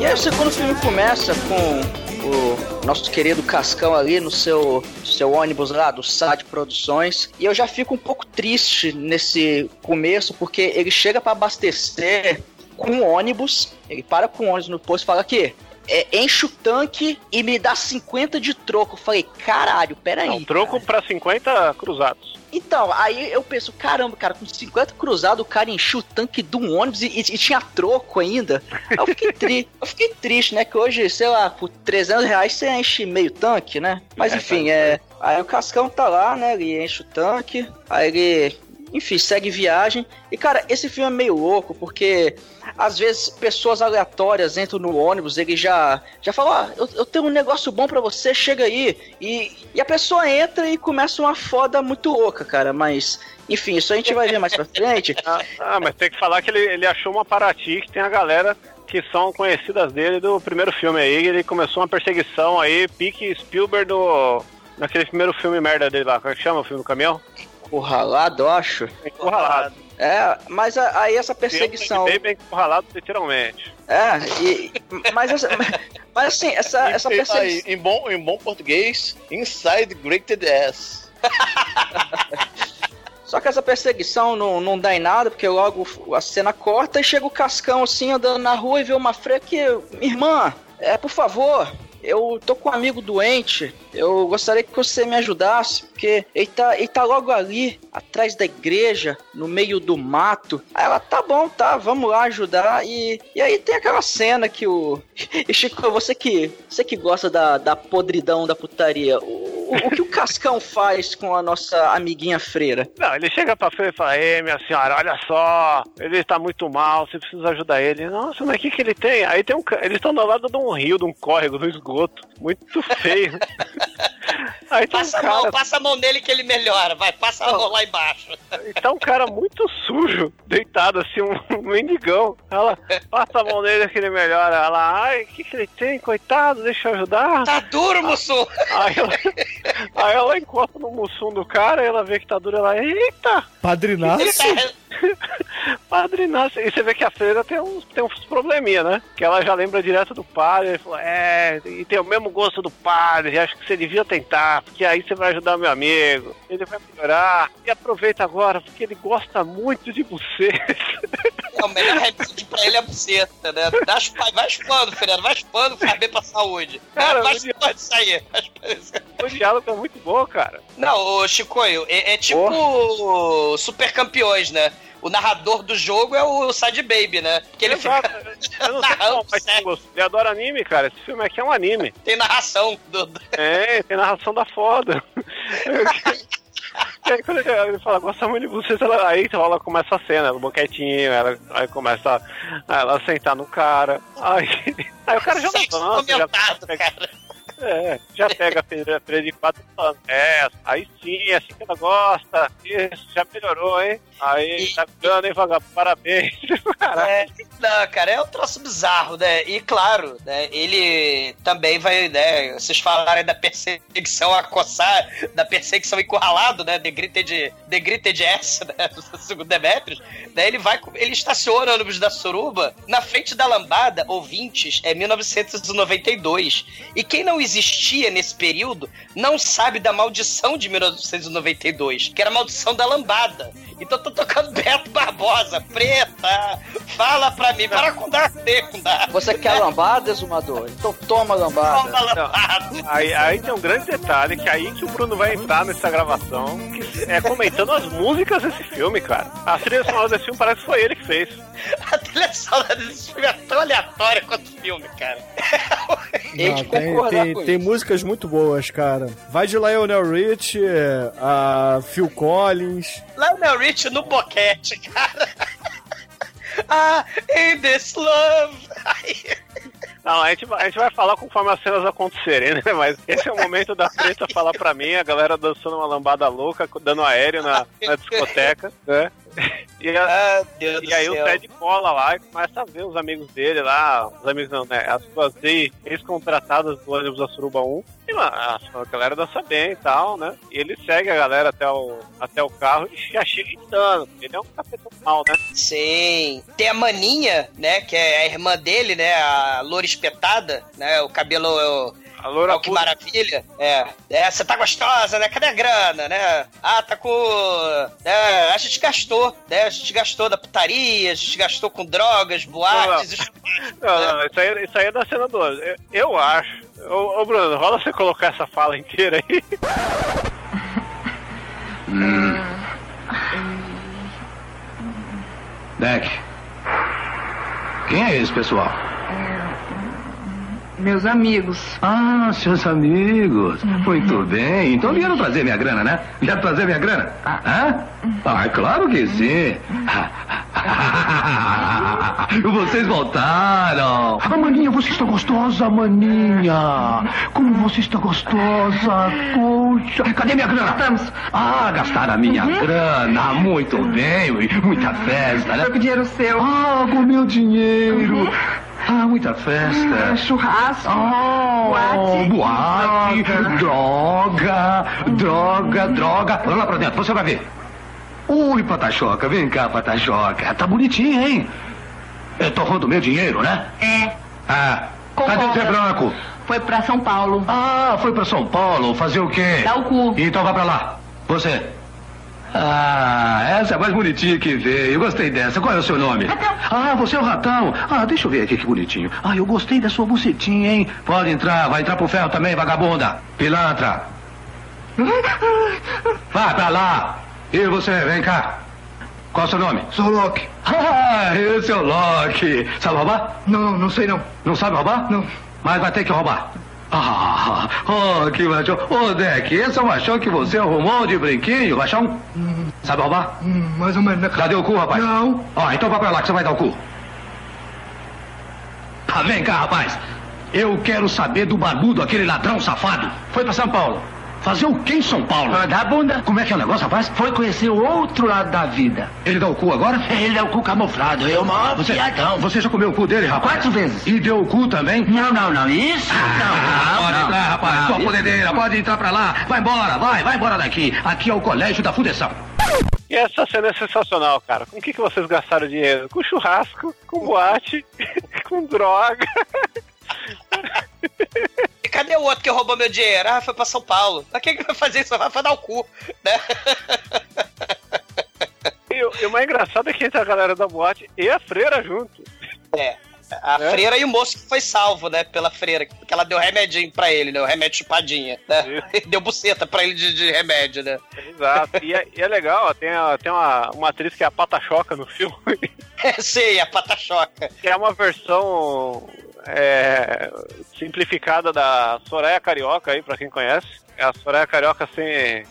E aí o segundo filme começa com o nosso querido Cascão ali no seu, seu ônibus lá do SAD Produções. E eu já fico um pouco triste nesse começo, porque ele chega pra abastecer com um ônibus, ele para com o ônibus no posto e fala que é, enche o tanque e me dá 50 de troco. Eu falei, caralho, peraí. Não, troco pra 50 cruzados. Então, aí eu penso, caramba, cara, com 50 cruzados, o cara encheu o tanque de um ônibus e, e- e tinha troco ainda. Eu fiquei triste, *laughs* eu fiquei triste, né? Que hoje, sei lá, por 300 reais você enche meio tanque, né? Mas É, enfim, tá, é. Aí o Cascão tá lá, né? Ele enche o tanque, aí ele. Enfim, segue viagem. E, cara, esse filme é meio louco, porque às vezes pessoas aleatórias entram no ônibus, ele já, já fala, ah, eu, eu tenho um negócio bom pra você, chega aí. E, e a pessoa entra e começa uma foda muito louca, cara. Mas, enfim, isso a gente vai ver mais pra frente. *laughs* Ah, ah, mas tem que falar que ele, ele achou uma Paraty que tem a galera que são conhecidas dele do primeiro filme aí. Ele começou uma perseguição aí, pique Spielberg do. Naquele primeiro filme merda dele lá, como é que chama o filme do caminhão? Encurralado, eu acho. Encurralado. É, mas aí essa perseguição. Bem, bem encurralado, literalmente. É, e, mas, essa, mas assim, essa, essa perseguição. em, bom, em bom português, Inside Grated Ass. *laughs* Só que essa perseguição não, não dá em nada, porque logo a cena corta e chega o Cascão assim andando na rua e vê uma freira que. Irmã, é, por favor, eu tô com um amigo doente. Eu gostaria que você me ajudasse, porque ele tá, ele tá logo ali, atrás da igreja, no meio do mato. Aí ela, tá bom, tá, vamos lá ajudar. E, e aí tem aquela cena que o. *laughs* E Chico, você que, você que gosta da, da podridão da putaria, o, o, o que o Cascão faz com a nossa amiguinha freira? Não, ele chega pra frente e fala, ei, minha senhora, olha só, ele tá muito mal, você precisa ajudar ele. Nossa, mas o que que ele tem? Aí tem um eles estão do lado de um rio, de um córrego, de um esgoto, muito feio. *laughs* Aí tem um Passa a mão, cara, passa a mão nele que ele melhora, vai, passa a mão lá embaixo. e tá um cara muito sujo, deitado assim, um, mendigão. Ela passa a mão nele que ele melhora. Ela, ai, o que que ele tem? Coitado, deixa eu ajudar. Tá duro, Mussum! Aí ela, aí ela encosta no mussum do cara, ela vê que tá duro, ela, eita! Padrinaço? Ele tá, *laughs* Padre Inácio. E você vê que a freira tem uns, tem uns probleminha, né? Que ela já lembra direto do padre. Ele falou, é, e tem o mesmo gosto do padre. Acho que você devia tentar, porque aí você vai ajudar meu amigo. Ele vai melhorar. E aproveita agora, porque ele gosta muito de você. É, o melhor remédio pra ele é a buceta, né? Dá vai chupando, Fernando, vai chupando, faz bem pra saúde. Cara, vai chupando isso aí. o diálogo é muito bom, cara. Não, o Chicoio, é, é tipo super campeões, né? O narrador do jogo é o Sad Baby, né? Que ele Exato. fica. Eu não sei *laughs* como adora anime, cara. Esse filme aqui é um anime. Tem narração do. É, tem narração da foda. E *laughs* aí quando ele, fala, gosta muito de vocês, ela, aí ela começa a cena, no boquetinho, ela aí começa a, ela sentar no cara. Aí, *laughs* aí o cara já Sexo levanta, já, pega, cara. É, já pega a freira de quatro falando, é, aí sim, é assim que ela gosta, isso, já melhorou, hein? Aí, tá ficando, hein, vagabundo, parabéns. *laughs* É, não, cara, é um troço bizarro, né? E claro, né, ele também vai, né? Vocês falarem da perseguição a coçar, da perseguição encurralado, né? The Gritted, The Gritted S, né? *laughs* Do segundo Demetrius. Né, ele vai, ele estaciona o ônibus da Suruba na frente da lambada, ouvintes, é 1992. E quem não existia nesse período não sabe da maldição de 1992, que era a maldição da lambada. Então tô tocando Beto Barbosa, preta, fala pra mim, para com dar secunda. Você quer lambada, exumador? Então toma lambada. Toma lambada. Aí, aí tem um grande detalhe, que aí que o Bruno vai entrar nessa gravação, que é comentando as músicas desse filme, cara. A trilha sonora desse filme parece que foi ele que fez. A trilha sonora desse filme é tão aleatória quanto o filme, cara. Não, tem, tem, tem isso. músicas muito boas, cara. Vai de Lionel Rich, a Phil Collins. Lionel Rich no boquete, cara. Ah, in this love. Não, a gente, a gente vai falar conforme as cenas acontecerem, né? Mas esse é o momento da preta falar pra mim, a galera dançando uma lambada louca, dando aéreo na, na discoteca, né? *laughs* E, Ah, e aí céu. o Ted cola lá e começa a ver os amigos dele lá, os amigos não, né? As suas ex- ex-contratadas do ônibus da Suruba 1. E mano, a, galera dança bem e tal, né? E ele segue a galera até o, até o carro e já chega gritando. Ele é um capetão mal, né? Sim. Tem a Maninha, né? Que é a irmã dele, né? A loura espetada, né? O cabelo. A loura Oh, que puta- maravilha. É. É, você tá gostosa, né? Cadê a grana, né? Ah, tá com. É, a gente gastou, né? A gente gastou da putaria, a gente gastou com drogas, boates. isso- Não, não, isso aí, isso aí é da cena do Eu, eu acho. Ô, ô, Bruno, rola você colocar essa fala inteira aí. Deck. Quem é esse pessoal? Meus amigos. Ah, seus amigos. Muito bem. Então vieram trazer minha grana, né? Vieram trazer minha grana? Hã? Ah, claro que sim. *laughs* Vocês voltaram. Ah, Maninha, você está gostosa, Maninha. Como você está gostosa. Poxa. Cadê minha grana? Estamos. Ah, gastaram a minha grana. Muito bem. Muita festa, né? Foi com dinheiro seu. Ah, com meu dinheiro. Ah, muita festa. Churrasco. Oh, boate, droga, droga, droga. Olha lá pra dentro, você vai ver. Ui, Patachoca, vem cá, Patachoca. Tá bonitinho, hein? Eu tô roubando meu dinheiro, né? É. Ah, cadê o Zé Branco? Foi pra São Paulo. Ah, foi pra São Paulo fazer o quê? Dar o cu. Então vá pra lá. Você. Ah, essa é a mais bonitinha que veio. Gostei dessa. Qual é o seu nome? Ratão. Ah, você é o ratão. Ah, deixa eu ver aqui que bonitinho. Ah, eu gostei da sua bucetinha, hein? Pode entrar, vai entrar pro ferro também, vagabunda. Pilantra. Vá pra lá. E você, vem cá. Qual é o seu nome? Sou o Loki. Ah, esse é o Loki. Sabe roubar? Não, não, não sei não. Não sabe roubar? Não. Mas vai ter que roubar. Ah, oh, que machão. Ô, Deck, esse é o machão que você arrumou de brinquinho, machão? Sabe roubar? Hum, mais ou menos, né, Já deu o cu, rapaz? Não. Ó, então vá pra lá que você vai dar o cu. Ah, vem cá, rapaz. Eu quero saber do barbudo, aquele ladrão safado. Foi pra São Paulo. Fazer o que em São Paulo? da bunda. Como é que é o negócio, rapaz? Foi conhecer o outro lado da vida. Ele dá o cu agora? Ele é o cu camuflado, eu maior Você, fiadão. você já comeu o cu dele, rapaz? Quatro vezes. E deu o cu também? Não, não, não, isso Ah, não, pode não, entrar, não. rapaz. Não, Sua podedeira, pode entrar pra lá. Vai embora, vai, vai embora daqui. Aqui é o colégio da fudeção. E essa cena é sensacional, cara. Com o que, que vocês gastaram dinheiro? Com churrasco, com boate, *laughs* com droga. *laughs* Cadê o outro que roubou meu dinheiro? Ah, foi pra São Paulo. Pra que que vai fazer isso? Vai dar o cu, né? *laughs* E, o- e o mais engraçado é que entra a galera da boate e a freira junto. É. A É. freira e o moço que foi salvo, né, pela freira, porque ela deu remedinho pra ele, né, o remédio chupadinha, né? *laughs* Deu buceta pra ele de, de remédio, né? Exato. E é, e é legal, ó, tem, a- tem uma, uma atriz que é a Pata Choca no filme. *laughs* Sei, a patachoca. Que é uma versão é, simplificada da Soraya Carioca aí, pra quem conhece. É a Soraya Carioca sem,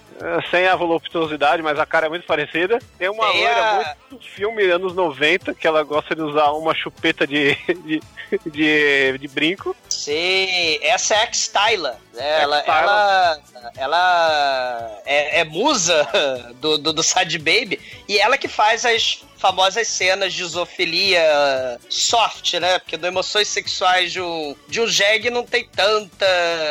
sem a voluptuosidade, mas a cara é muito parecida. Tem uma Tem loira a- muito filme anos 90, que ela gosta de usar uma chupeta de, de, de, de brinco. Sei, essa é a X-Tyla, né? Ela, ela, ela é, é musa *laughs* do, do, do Sad Baby e ela que faz as famosas cenas de zoofilia soft, né? Porque do Emoções Sexuais de um, de um jegue não tem tanta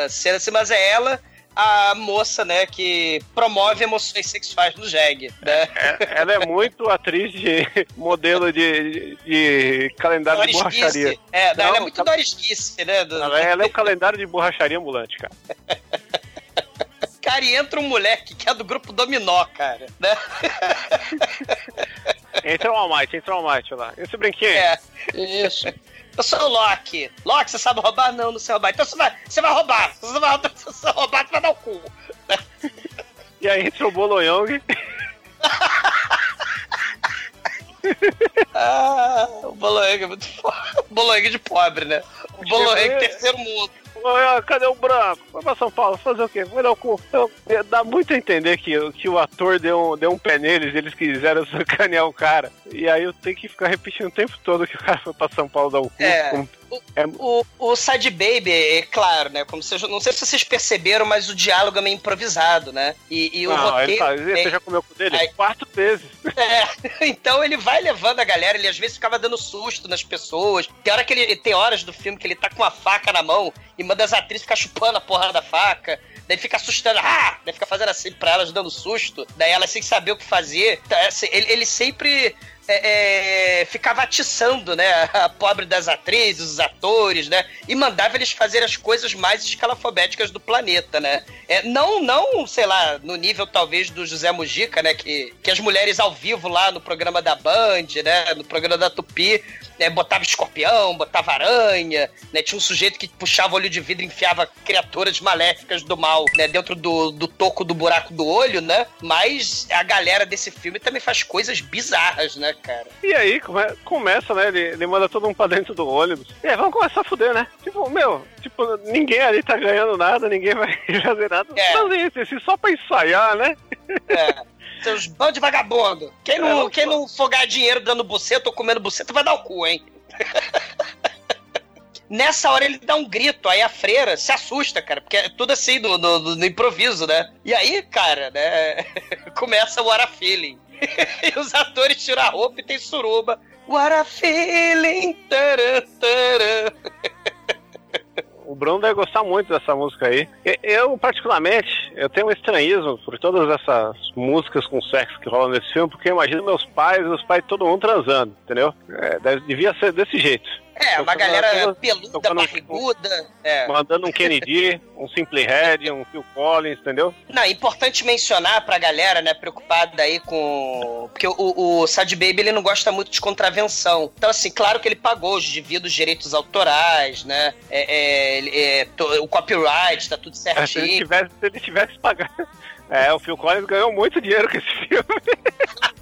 cena assim, mas é ela a moça, né, que promove emoções sexuais no jegue, né? É- ela é muito atriz de modelo de, de calendário de Doris borracharia. Kiss. É, não, ela é muito tá- Doris Kiss, né? do- Ela, ela é o calendário de borracharia ambulante, cara. *laughs* Cara, e entra um moleque que é do grupo Dominó, cara, né? *laughs* Entra o Almighty, entra o Almighty lá. Esse brinquinho. É, isso. Eu sou o Loki. Loki, você sabe roubar? Não, não sei roubar. Então você vai, você vai roubar. Se você vai roubar, *laughs* se você roubar, você vai dar o cu. E aí entra o Boloyong. *laughs* Ah, o Boloeng é muito foda. O Boloeng de pobre, né? O Boloeng Chegou- terceiro mundo. Oi, Cadê o branco? Vai pra São Paulo, fazer o quê? Vai dar o cu. Então, dá muito a entender que, que o ator deu um, deu um pé neles eles quiseram *laughs* sacanear o cara. E aí eu tenho que ficar repetindo o tempo todo que o cara foi pra São Paulo dar o cu. É. Como- O, o Sad Baby, é claro, né? Como vocês, não sei se vocês perceberam, mas o diálogo é meio improvisado, né? E, e o Não, roteiro. fala, você já comeu o cu dele? Aí- Quatro vezes. *laughs* É, então ele vai levando a galera, ele às vezes ficava dando susto nas pessoas. Tem hora que ele tem horas do filme que ele tá com uma faca na mão e manda as atrizes ficar chupando a porra da faca. Daí fica assustando, ah! Daí fica fazendo assim pra elas, dando susto. Daí elas sem saber o que fazer. Então, assim, ele, ele sempre é, é, ficava atiçando, né? A pobre das atrizes, os atores, né? E mandava eles fazer as coisas mais escalafobéticas do planeta, né? É, não, não, sei lá, no nível talvez do José Mujica, né? Que, que as mulheres ao vivo lá no programa da Band, né? No programa da Tupi, né, botava escorpião, botava aranha, né? Tinha um sujeito que puxava olho de vidro e enfiava criaturas maléficas do mal, né? Dentro do, do toco do buraco do olho, né? Mas a galera desse filme também faz coisas bizarras, né, cara? E aí come- começa, né? Ele, ele manda todo mundo pra dentro do ônibus. E aí vamos começar a fuder, né? Tipo, meu, tipo, ninguém ali tá ganhando nada, ninguém vai *laughs* fazer nada. É. Fazer isso, assim, só pra ensaiar, né? É. *laughs* Seus bandos de vagabundo. Quem não, quem não fogar dinheiro dando buceta ou comendo buceta vai dar o cu, hein? *laughs* Nessa hora ele dá um grito, aí a freira se assusta, cara, porque é tudo assim no, no- no improviso, né? E aí, cara, né? *laughs* Começa o What a Feeling. *laughs* e os atores tiram a roupa e tem suruba. What a Feeling. Taran, taran. O Bruno deve gostar muito dessa música aí. Eu, particularmente, eu tenho um estranhismo por todas essas músicas com sexo que rolam nesse filme, porque eu imagino meus pais, os pais de todo mundo transando, entendeu? É, devia ser desse jeito. É, uma galera peluda, barriguda. É. Mandando um Kennedy, um Simple Red, um Phil Collins, entendeu? Não, é importante mencionar pra galera, né, preocupada aí com. Porque o, o Sad Baby ele não gosta muito de contravenção. Então, assim, claro que ele pagou os devidos direitos autorais, né? É, é, é, to- o copyright, tá tudo É, se, ele certinho. tivesse, se ele tivesse pagado. É, o Phil Collins ganhou muito dinheiro com esse filme. *laughs*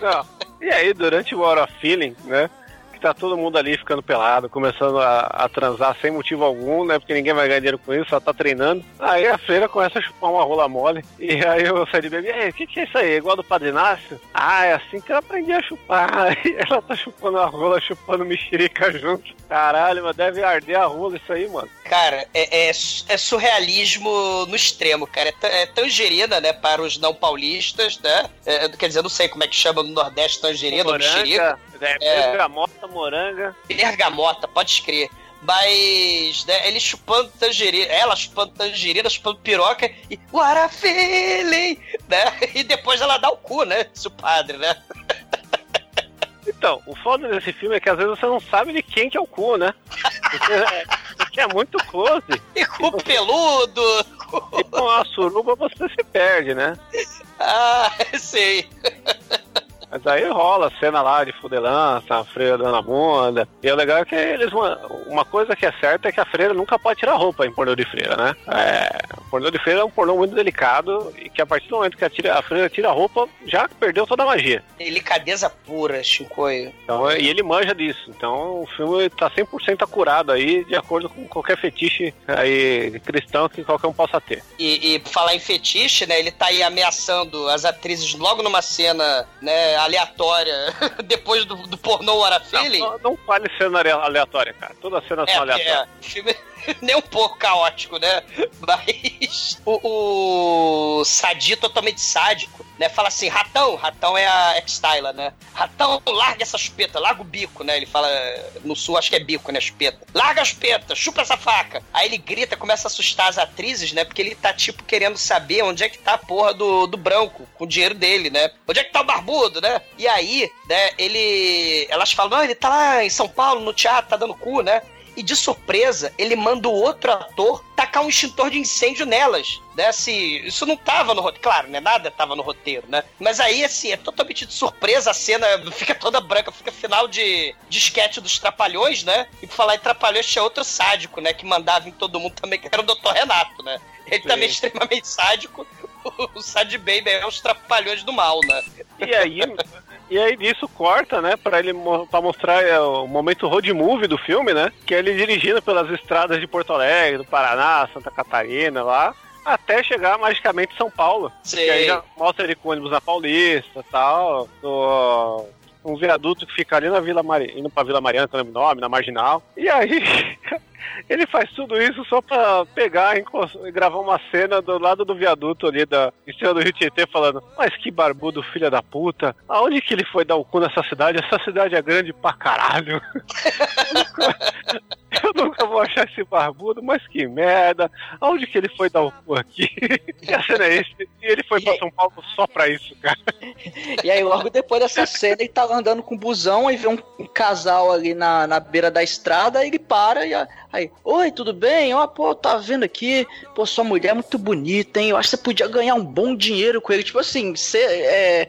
Não. E aí, durante o Hora Feeling, né? Que tá todo mundo ali ficando pelado, começando a, a transar sem motivo algum, né? Porque ninguém vai ganhar dinheiro com isso, só tá treinando. Aí a freira começa a chupar uma rola mole. E aí eu saí de bebê, o que, que é isso aí? Igual do Padre Inácio? Ah, é assim que eu aprendi a chupar. *laughs* Aí ela tá chupando a rola, chupando mexerica *laughs* junto. Caralho, mas deve arder a rola isso aí, mano. Cara, é, é, é surrealismo no extremo, cara. É, é tangerina, né, para os não paulistas, né? É, quer dizer, eu não sei como é que chama no Nordeste tangerina ou Moranga, mexerica. É, É. bergamota, moranga. Bergamota, pode escrever. Mas, né, ele chupando tangerina, ela chupando tangerina, chupando piroca e what a feeling, né? E depois ela dá o cu, né? Disse o padre, né? Então, o foda desse filme é que às vezes você não sabe de quem que é o cu, né? Porque é, porque é muito close. E cu peludo. E com a suruba você se perde, né? Ah, *laughs* sei. Mas aí rola a cena lá de fudelança, a freira dando a bunda. E o legal é que eles. Uma, uma coisa que é certa é que a freira nunca pode tirar roupa em pornô de freira, né? É, o pornô de freira é um pornô muito delicado e que a partir do momento que a, tira, a freira tira a roupa, já perdeu toda a magia. Delicadeza pura, Chicoio. Então, e ele manja disso. Então o filme tá 100% acurado aí, de acordo com qualquer fetiche aí cristão que qualquer um possa ter. E, e falar em fetiche, né? Ele tá aí ameaçando as atrizes logo numa cena, né, aleatória, *laughs* depois do, do pornô Arafili. Não, não fale cena ale- aleatória, cara. Toda cena É, são porque aleatórias. é, filme *laughs* nem um pouco caótico, né? Mas o, o Sadi totalmente sádico, né? Fala assim, ratão, ratão é a ex-Tyla, né? Ratão, larga essa chupeta, larga o bico, né? Ele fala, no sul acho que é bico, né? Chupeta. Larga a chupeta, chupa essa faca. Aí ele grita, começa a assustar as atrizes, né? Porque ele tá, tipo, querendo saber onde é que tá a porra do, do branco, com o dinheiro dele, né? Onde é que tá o barbudo, né? E aí, né, ele... Elas falam, não, ele tá lá em São Paulo, no teatro, tá dando cu, né? E de surpresa, ele manda o outro ator tacar um extintor de incêndio nelas. Né? Assim, isso não tava no roteiro. Claro, né? Nada tava no roteiro, né? Mas aí, assim, é totalmente de surpresa. A cena fica toda branca, fica final de, de sketch dos Trapalhões, né? E por falar em Trapalhões, tinha outro sádico, né? Que mandava em todo mundo também, que era o Dr. Renato, né? Ele Sim. também é extremamente sádico. *laughs* O Sad Baby é os Trapalhões do mal, né? E aí, e aí disso corta, né, pra ele pra mostrar é, o momento road movie do filme, né? Que é ele dirigindo pelas estradas de Porto Alegre, do Paraná, Santa Catarina, lá, até chegar magicamente em São Paulo. Sei. E aí já mostra ele com ônibus na Paulista tal, do, um viaduto que fica ali na Vila Mari, indo pra Vila Mariana, que eu lembro o nome, na Marginal. E aí *laughs* ele faz tudo isso só pra pegar e gravar uma cena do lado do viaduto ali da, cima do Rio Tietê falando, mas que barbudo filha da puta, aonde que ele foi dar o cu nessa cidade? Essa cidade é grande pra caralho. *laughs* *laughs* *laughs* Eu nunca vou achar esse barbudo, mas que merda. Aonde que ele foi dar o cu aqui? E a cena é esse. E ele foi pra São Paulo só pra isso, cara. *laughs* E aí, logo depois dessa cena, ele tá andando com o busão e vê um, um casal ali na, na beira da estrada, aí ele para e aí, oi, tudo bem? Ó, pô, tá vendo aqui, pô, sua mulher é muito bonita, hein? Eu acho que você podia ganhar um bom dinheiro com ele. Tipo assim, você é,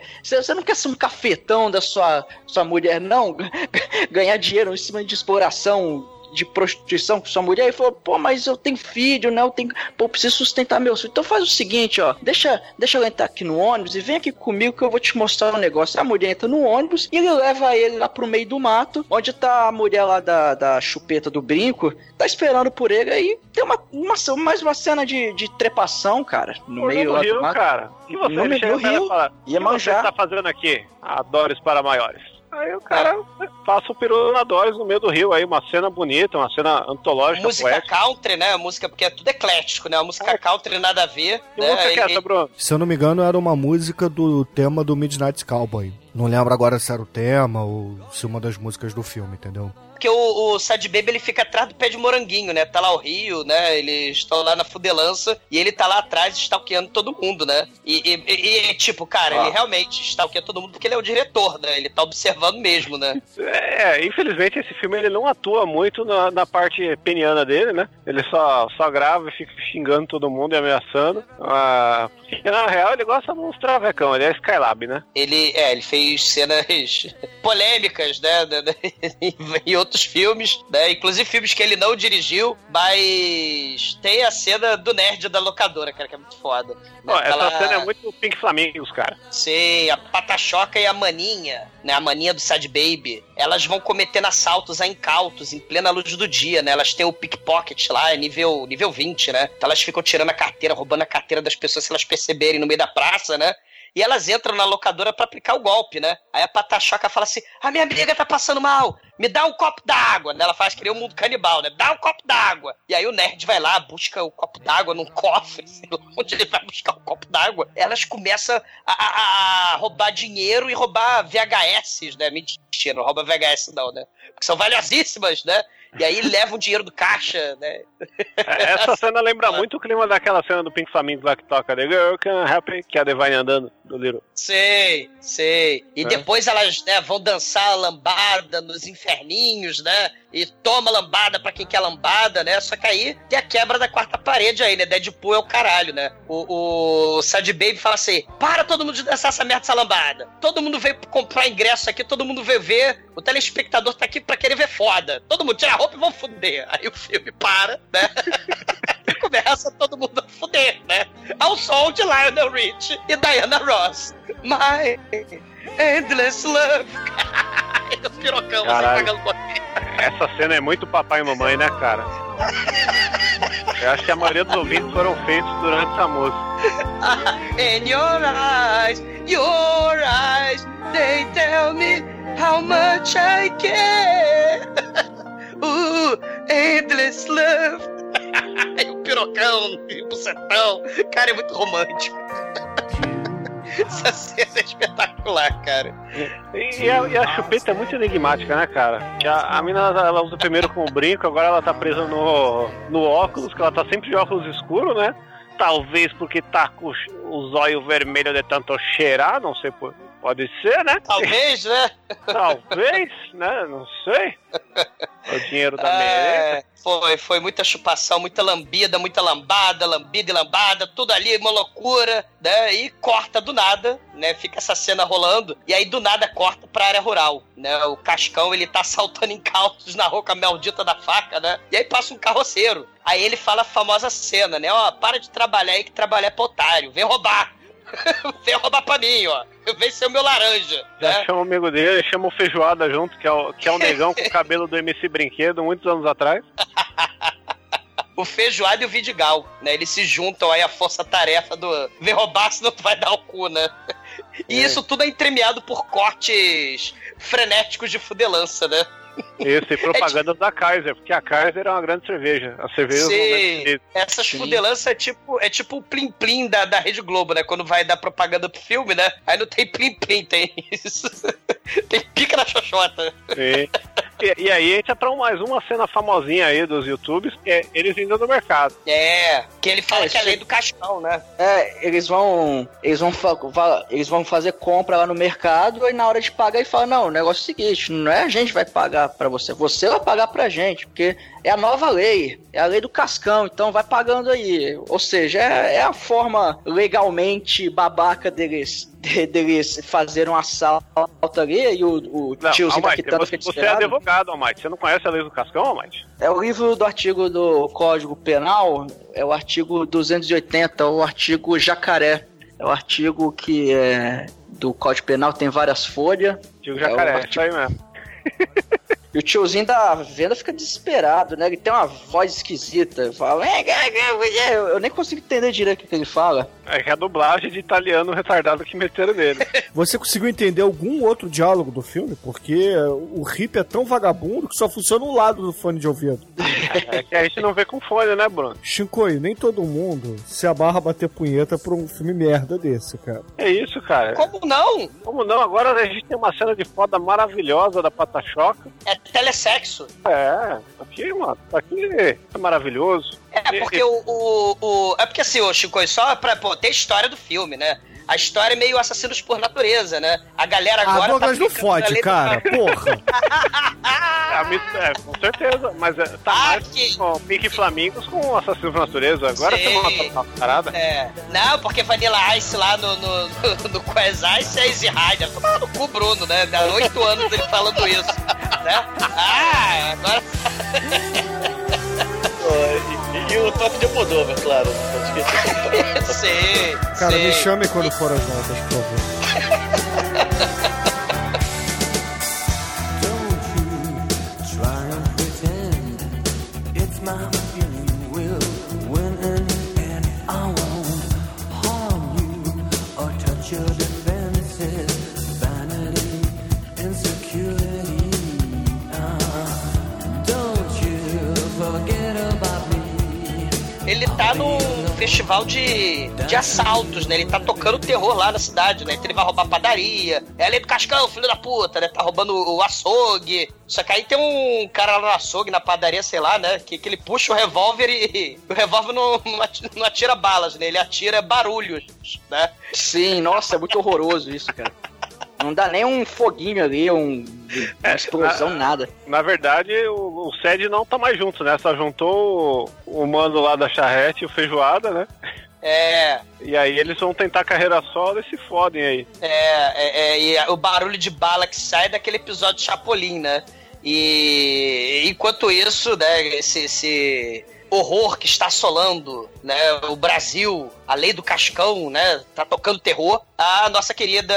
não quer ser um cafetão da sua, sua mulher, não? *laughs* Ganhar dinheiro em cima de exploração de prostituição com sua mulher e falou, pô, mas eu tenho filho, né? Eu tenho, pô, eu preciso sustentar meus filhos. Então faz o seguinte, ó, deixa, deixa eu entrar aqui no ônibus e vem aqui comigo que eu vou te mostrar um negócio. A mulher entra no ônibus e ele leva ele lá pro meio do mato, onde tá a mulher lá da, da chupeta do brinco, tá esperando por ele aí tem uma, uma mais uma cena de, de trepação, cara, no meio do lá Rio, do mato. cara. O que você No meio do Rio, e fala, o ia que você manjar. tá fazendo aqui? A Doris para maiores. Aí o cara passa o peru na Doris no meio do rio aí, uma cena bonita, uma cena antológica, Música poética. country, né? Música, porque é tudo eclético, né? A música country nada a ver. Que né? música que é essa, Bruno? Se eu não me engano, era uma música do tema do Midnight Cowboy. Não lembro agora se era o tema ou se uma das músicas do filme, entendeu? Porque o, o Sad Baby ele fica atrás do pé de moranguinho, né? Tá lá o Rio, né? Eles estão lá na fudelança e ele tá lá atrás stalkeando todo mundo, né? E, e- e- e, tipo, cara, Ah. ele realmente stalkeia todo mundo porque ele é o diretor, né? Ele tá observando mesmo, né? É, infelizmente esse filme ele não atua muito na, na parte peniana dele, né? Ele só, só grava e fica xingando todo mundo e ameaçando. Ah, na real ele gosta de uns travecão, ele é Skylab, né? Ele, é, ele fez cenas *laughs* polêmicas, né? *laughs* da- em outros filmes, né? Inclusive filmes que ele não dirigiu, mas tem a cena do nerd da locadora, cara, que é muito foda. né? Essa Aquela- cena é muito Pink Flamingos, cara. Sim, a Patachoca e a Maninha, né? A Maninha do Sad Baby. Elas vão cometendo assaltos a incautos em plena luz do dia, né? Elas têm o pickpocket lá, é nível, nível 20, né? Então elas ficam tirando a carteira, roubando a carteira das pessoas se elas perceberem no meio da praça, né? E elas entram na locadora pra aplicar o golpe, né? Aí a Patachoca fala assim: a minha amiga tá passando mal, me dá um copo d'água. Né? Ela faz que nem um mundo canibal, né? Dá um copo d'água. E aí o nerd vai lá, busca o copo d'água num cofre, *laughs* sei lá onde ele vai buscar o copo d'água. Elas começam a, a- a roubar dinheiro e roubar VHS, né? Mentira, não rouba VHS não, né? Porque são valiosíssimas, né? E aí levam o dinheiro do caixa, né? É, Essa cena lembra muito o clima daquela cena do Pink Flamingo lá que toca The Girl Can Help It, que é a Divine andando do Little. Sei, sei. E É. depois elas né, vão dançar a lambada nos inferninhos, né? E toma lambada pra quem quer lambada, né? Só que aí tem a quebra da quarta parede aí, né? Deadpool é o caralho, né? O, o Sad Baby fala assim: para todo mundo de dançar essa merda, essa lambada. Todo mundo veio comprar ingresso aqui, todo mundo veio ver. O telespectador tá aqui pra querer ver foda. Todo mundo tira a roupa e vão fuder. Aí o filme para, né? *laughs* e começa todo mundo a fuder, né? Ao som de Lionel Rich e Diana Ross. My Endless Love. o pirocão Caralho. pagando. Essa cena é muito papai e mamãe, né, cara? Eu acho que a maioria dos ouvintes foram feitos durante essa música. In your eyes, your eyes, they tell me how much I care. Ooh, endless love. *laughs* e o pirocão, e o bucetão. Cara, é muito romântico. Essa cena é espetacular, cara. E, e a, e a chupeta é muito enigmática, né, cara? Que a, a mina ela usa primeiro com o brinco, agora ela tá presa no, no óculos, que ela tá sempre de óculos escuro, né? Talvez porque tá com os- o zóio vermelho de tanto cheirar, não sei, por- pode ser, né? Talvez, né? *laughs* Talvez, né? Não sei. *laughs* O dinheiro da É, merenda. foi, foi muita chupação, muita lambida, muita lambada, lambida e lambada, tudo ali, uma loucura, né? E corta do nada, né? Fica essa cena rolando, e aí do nada corta pra área rural, né? O Cascão, ele tá *laughs* saltando em calços na roca maldita da faca, né? E aí passa um carroceiro. Aí ele fala a famosa cena, né? Ó, para de trabalhar aí que trabalhar é pra otário, vem roubar. *laughs* vem roubar pra mim, ó. Vem ser o meu laranja. Já né? chama o amigo dele, chama o Feijoada junto, que é o, que é o negão com o cabelo do MC Brinquedo, muitos anos atrás. *laughs* o Feijoada e o Vidigal, né? Eles se juntam aí a força-tarefa do vem roubar, senão tu vai dar o cu, né? E É. isso tudo é entremeado por cortes frenéticos de fudelança, né? Isso, e propagandas da Kaiser, porque a Kaiser é uma grande cerveja. A cerveja não Sim, essas fudelanças é tipo, é tipo o plim-plim da, da Rede Globo, né? Quando vai dar propaganda pro filme, né? Aí não tem plim-plim, tem isso. *laughs* tem pica na xoxota. Sim. E, e aí entra pra mais uma cena famosinha aí dos YouTubes, que é eles indo no mercado. É, que ele fala É, que é a lei do cascão, né? É, eles vão. Eles vão, eles vão fazer compra lá no mercado e na hora de pagar ele fala, não, o negócio é o seguinte, não é a gente que vai pagar pra você, você vai pagar pra gente, porque é a nova lei, é a lei do cascão, então vai pagando aí. Ou seja, é, é a forma legalmente babaca deles, de- deles fazerem um assalto ali e o, o Não, tiozinho tá Almighty, quitando você, você é advogado, Almighty. Você não conhece a lei do Cascão, Almighty? É o livro do artigo do Código Penal, é o artigo 280, o artigo jacaré. É o artigo que é do Código Penal, tem várias folhas. Digo É o jacaré, artigo- isso aí mesmo. *laughs* E o tiozinho da venda fica desesperado, né? Ele tem uma voz esquisita. Fala. "É, é, é, é", Eu nem consigo entender direito o que ele fala. É que é a dublagem de italiano retardado que meteram nele. *laughs* Você conseguiu entender algum outro diálogo do filme? Porque o Rip é tão vagabundo que só funciona um lado do fone de ouvido. *laughs* É que a gente não vê com fone, né, Bruno? Shinkoi, nem todo mundo se abarra a bater punheta por um filme merda desse, cara. É isso, cara. Como não? Como não? Agora a gente tem uma cena de foda maravilhosa da Patachoca. É telesexo. É, aqui, mano, aqui é maravilhoso. É, porque o, o, o- É porque assim, ô Chico, só pra. Pô, tem história do filme, né? A história é meio assassinos por natureza, né? A galera Ah, agora. Douglas tá não fode, do- cara. Porra. É, a mis- é, com certeza, mas é, tá mais com Pink Flamingos com Assassinos por Natureza. Agora tem uma, uma parada. É. Não, porque Vanilla Ice lá no, no, no, *laughs* no Quest Ice é Easy Rider. Toma no cu, Bruno, né? Há oito anos ele falando isso. Né? Ah, agora. E, o toque de Almodóvar, claro. Não pode esquecer. *laughs* Sei. Cara, sei. me chame quando for as notas, por favor. Try and Ele tá num, festival de, de assaltos, né? Ele tá tocando terror lá na cidade, né? Então ele vai roubar padaria. É ali do Cascão, filho da puta, né? Tá roubando o açougue. Só que aí tem um cara lá no açougue, na padaria, sei lá, né? Que, que ele puxa o revólver e *laughs* o revólver não, não atira balas, né? Ele atira barulhos, né? Sim, nossa, é muito horroroso isso, cara. Não dá nem um foguinho ali, um, uma explosão, na- nada. Na verdade, o, o Sed não tá mais junto, né? Só juntou o, o mano lá da charrete, o feijoada, né? É, E aí eles vão tentar carreira solo e se fodem aí. É, é, é, e o barulho de bala que sai é daquele episódio de Chapolin, né? E enquanto isso, né, esse, esse horror que está assolando né, o Brasil, a lei do cascão, né? Tá tocando terror. A nossa querida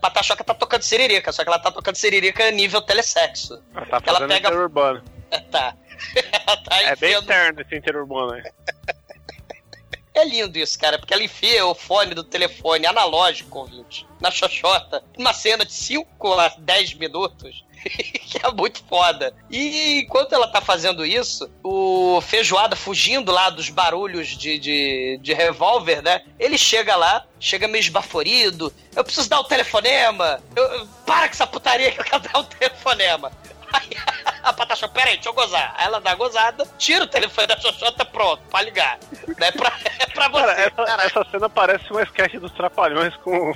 Patachoca tá tocando siririca, só que ela tá tocando siririca nível telesexo. Ela tá Ela pega- interurbano. *laughs* Tá. Ela tá É bem interno esse interurbano aí. *laughs* É lindo isso, cara, porque ela enfia o fone do telefone analógico, ouvinte, na xoxota, uma cena de 5 a 10 minutos, que *laughs* é muito foda. E enquanto ela tá fazendo isso, o Feijoada fugindo lá dos barulhos de, de, de revólver, né? Ele chega lá, chega meio esbaforido, eu preciso dar o telefonema, eu, para com essa putaria que eu quero dar o *laughs* telefonema. Aí a Patacha, peraí, deixa eu gozar. Aí ela dá a gozada, tira o telefone da Xoxota, pronto, pra ligar. Né? Pra, é pra você. Cara, essa, cara. essa cena parece uma sketch dos Trapalhões com.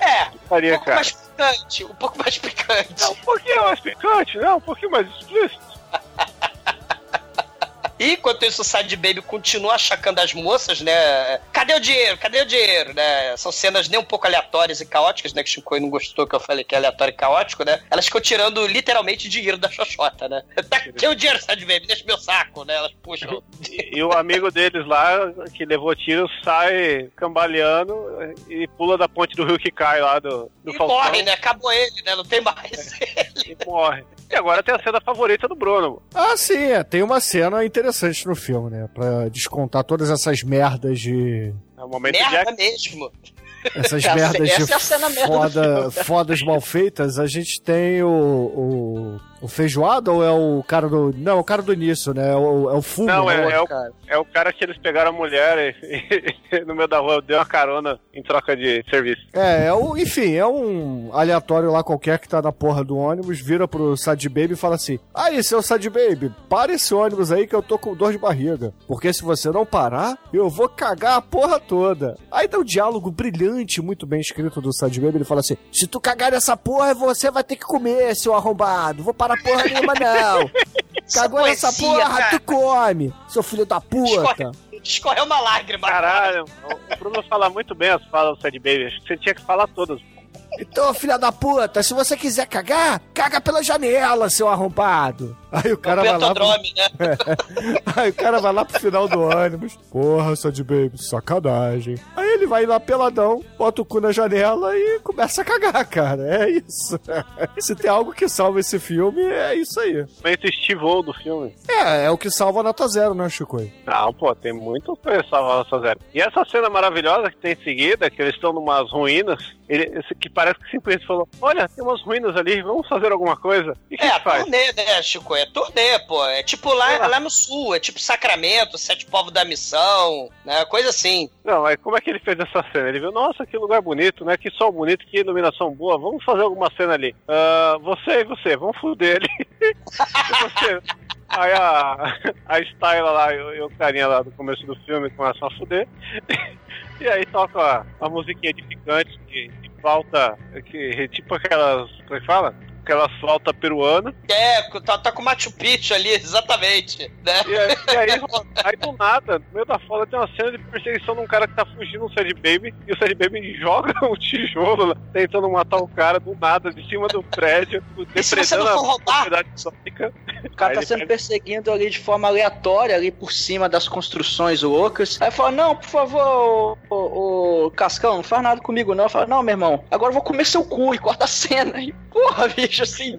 É, Faria, um pouco cara. mais picante, um pouco mais picante. Um pouquinho mais picante, não, um pouquinho mais explícito. *laughs* E enquanto isso, o Sad Baby continua achacando as moças, né? Cadê o dinheiro? Cadê o dinheiro? Né? São cenas nem um pouco aleatórias e caóticas, né? Que o Shinkoi não gostou que eu falei que é aleatório e caótico, né? Elas ficam tirando literalmente dinheiro da Xoxota, né? Tá aqui o dinheiro, Sad Baby, deixa meu saco, né? Elas puxam. E o amigo deles lá, que levou tiro, sai cambaleando e pula da ponte do rio que cai lá do, do E Faustão. morre, né? Acabou ele, né? Não tem mais. *laughs* E morre. E agora tem a cena favorita do Bruno. Ah, sim, é, tem uma cena interessante no filme, né? Pra descontar todas essas merdas de. É o momento Merda Jack. mesmo. Essas Essa- *laughs* merdas essa de é a cena merda fodas mal feitas. A gente tem o, o, o feijoada ou é o cara do. Não, é o cara do início, né? É o, é o fumo. Não, né? é, é o, cara. é o cara que eles pegaram a mulher e, *laughs* e no meio da rua deu uma carona em troca de serviço. É, é o, enfim, é um aleatório lá qualquer que tá na porra do ônibus, vira pro Sad Baby e fala assim: Aí, seu Sad Baby, para esse ônibus aí que eu tô com dor de barriga. Porque se você não parar, eu vou cagar a porra toda. Aí dá um diálogo brilhante, muito bem escrito do Sad Baby. Ele fala assim: Se tu cagar nessa porra, você vai ter que comer, seu arrombado. Vou parar porra nenhuma, não. *laughs* Cagou nessa poesia, porra, cara. tu come, seu filho da puta. Escorre- Escorreu uma lágrima. Caralho, o Bruno fala muito bem as falas do Sad Baby. Acho que você tinha que falar todas. Então, filha da puta, se você quiser cagar, caga pela janela, seu arrombado. Aí o cara o vai lá. Pro... Né? *laughs* Aí o cara vai lá pro final do ônibus. Porra, Sad Baby, sacanagem. Aí ele vai lá peladão, bota o cu na janela e começa a cagar, cara. É isso. *laughs* Se tem algo que salva esse filme, é isso aí. Momento Steve O do filme. É, é o que salva a nota zero, né, Chico? Não, pô, tem muito coisa salvar essa zero. E essa cena maravilhosa que tem em seguida, que eles estão numas ruínas, ele, esse que parece que simplesmente falou: Olha, tem umas ruínas ali, vamos fazer alguma coisa. E que É, que faz? turnê, né, Chico? É turnê, pô. É tipo lá, lá no sul, é tipo Sacramento, Sete Povos da Missão, né? Coisa assim. Não, mas como é que ele fez essa cena? Ele viu, nossa, que lugar bonito, né? Que sol bonito, que iluminação boa, vamos fazer alguma cena ali. Ah, você e você, vamos foder ele. *laughs* e você. Aí a, a Styla lá e o- carinha lá do começo do filme começam a fuder. *laughs* E aí toca a, a musiquinha edificante de, de flauta, que, tipo aquelas. Como é que fala? Aquelas flauta peruana. É, tá, tá com o Machu Picchu ali, exatamente, né? E aí, e aí, aí do nada, no meio da foda tem uma cena de perseguição de um cara que tá fugindo um Sad Baby e o Sad Baby joga *laughs* um tijolo lá, tentando matar o cara do nada, de cima do prédio, E se você não depredando a for roubar? propriedade sônica. O cara Aí tá sendo pega- perseguindo ali de forma aleatória, ali por cima das construções loucas. Aí fala, não, por favor, ô, ô, Cascão, não faz nada comigo não. Fala, não, meu irmão, agora eu vou comer seu cu e corta a cena. E, porra, bicho, assim.